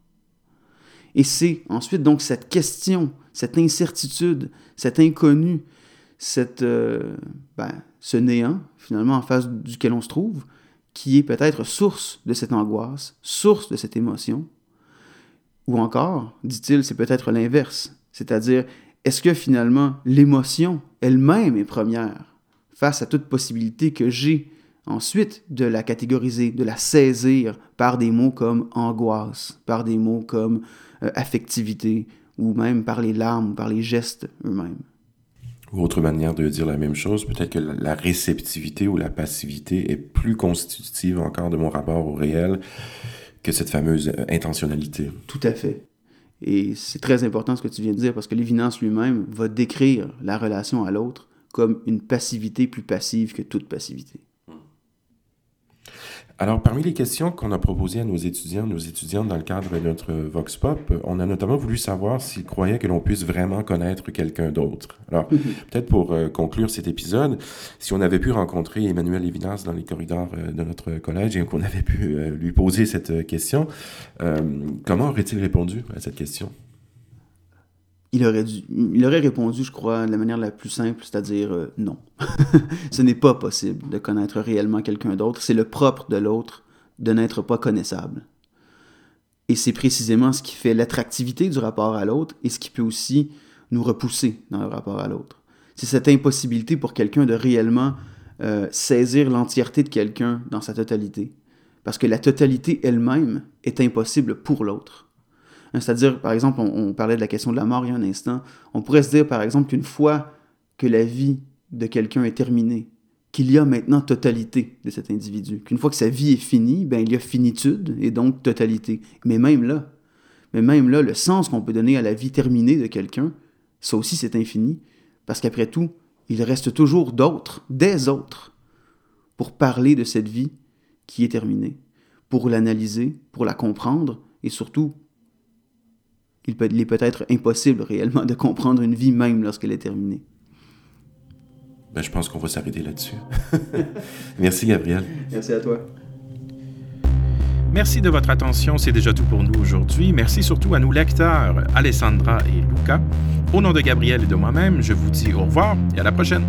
Et c'est ensuite donc cette question, cette incertitude, cet inconnu, cette, euh, ben, ce néant, finalement, en face duquel on se trouve, qui est peut-être source de cette angoisse, source de cette émotion. Ou encore, dit-il, c'est peut-être l'inverse, c'est-à-dire, est-ce que finalement l'émotion elle-même est première face à toute possibilité que j'ai ensuite de la catégoriser, de la saisir par des mots comme angoisse, par des mots comme euh, affectivité, ou même par les larmes, ou par les gestes eux-mêmes. Ou autre manière de dire la même chose, peut-être que la réceptivité ou la passivité est plus constitutive encore de mon rapport au réel que cette fameuse euh, intentionnalité. Tout à fait. Et c'est très important ce que tu viens de dire parce que Lévinance lui-même va décrire la relation à l'autre comme une passivité plus passive que toute passivité. Alors, parmi les questions qu'on a proposées à nos étudiants, nos étudiantes dans le cadre de notre Vox Pop, on a notamment voulu savoir s'ils croyaient que l'on puisse vraiment connaître quelqu'un d'autre. Alors, peut-être pour euh, conclure cet épisode, si on avait pu rencontrer Emmanuel Lévinas dans les corridors euh, de notre collège et qu'on avait pu euh, lui poser cette question, comment aurait-il répondu à cette question? Il aurait, dû, il aurait répondu, je crois, de la manière la plus simple, c'est-à-dire euh, non. <laughs> Ce n'est pas possible de connaître réellement quelqu'un d'autre. C'est le propre de l'autre de n'être pas connaissable. Et c'est précisément ce qui fait l'attractivité du rapport à l'autre et ce qui peut aussi nous repousser dans le rapport à l'autre. C'est cette impossibilité pour quelqu'un de réellement euh, saisir l'entièreté de quelqu'un dans sa totalité. Parce que la totalité elle-même est impossible pour l'autre. Hein, c'est-à-dire, par exemple, on, parlait de la question de la mort il y a un instant. On pourrait se dire, par exemple, qu'une fois que la vie de quelqu'un est terminée, qu'il y a maintenant totalité de cet individu. Qu'une fois que sa vie est finie, ben, il y a finitude et donc totalité. Mais même là, mais même là, le sens qu'on peut donner à la vie terminée de quelqu'un, ça aussi c'est infini, parce qu'après tout, il reste toujours d'autres, des autres, pour parler de cette vie qui est terminée, pour l'analyser, pour la comprendre et surtout il, peut, est peut-être impossible réellement de comprendre une vie même lorsqu'elle est terminée. Ben, je pense qu'on va s'arrêter là-dessus. <laughs> Merci Gabriel. Merci à toi. Merci de votre attention, c'est déjà tout pour nous aujourd'hui. Merci surtout à nos lecteurs, Alessandra et Luca. Au nom de Gabriel et de moi-même, je vous dis au revoir et à la prochaine.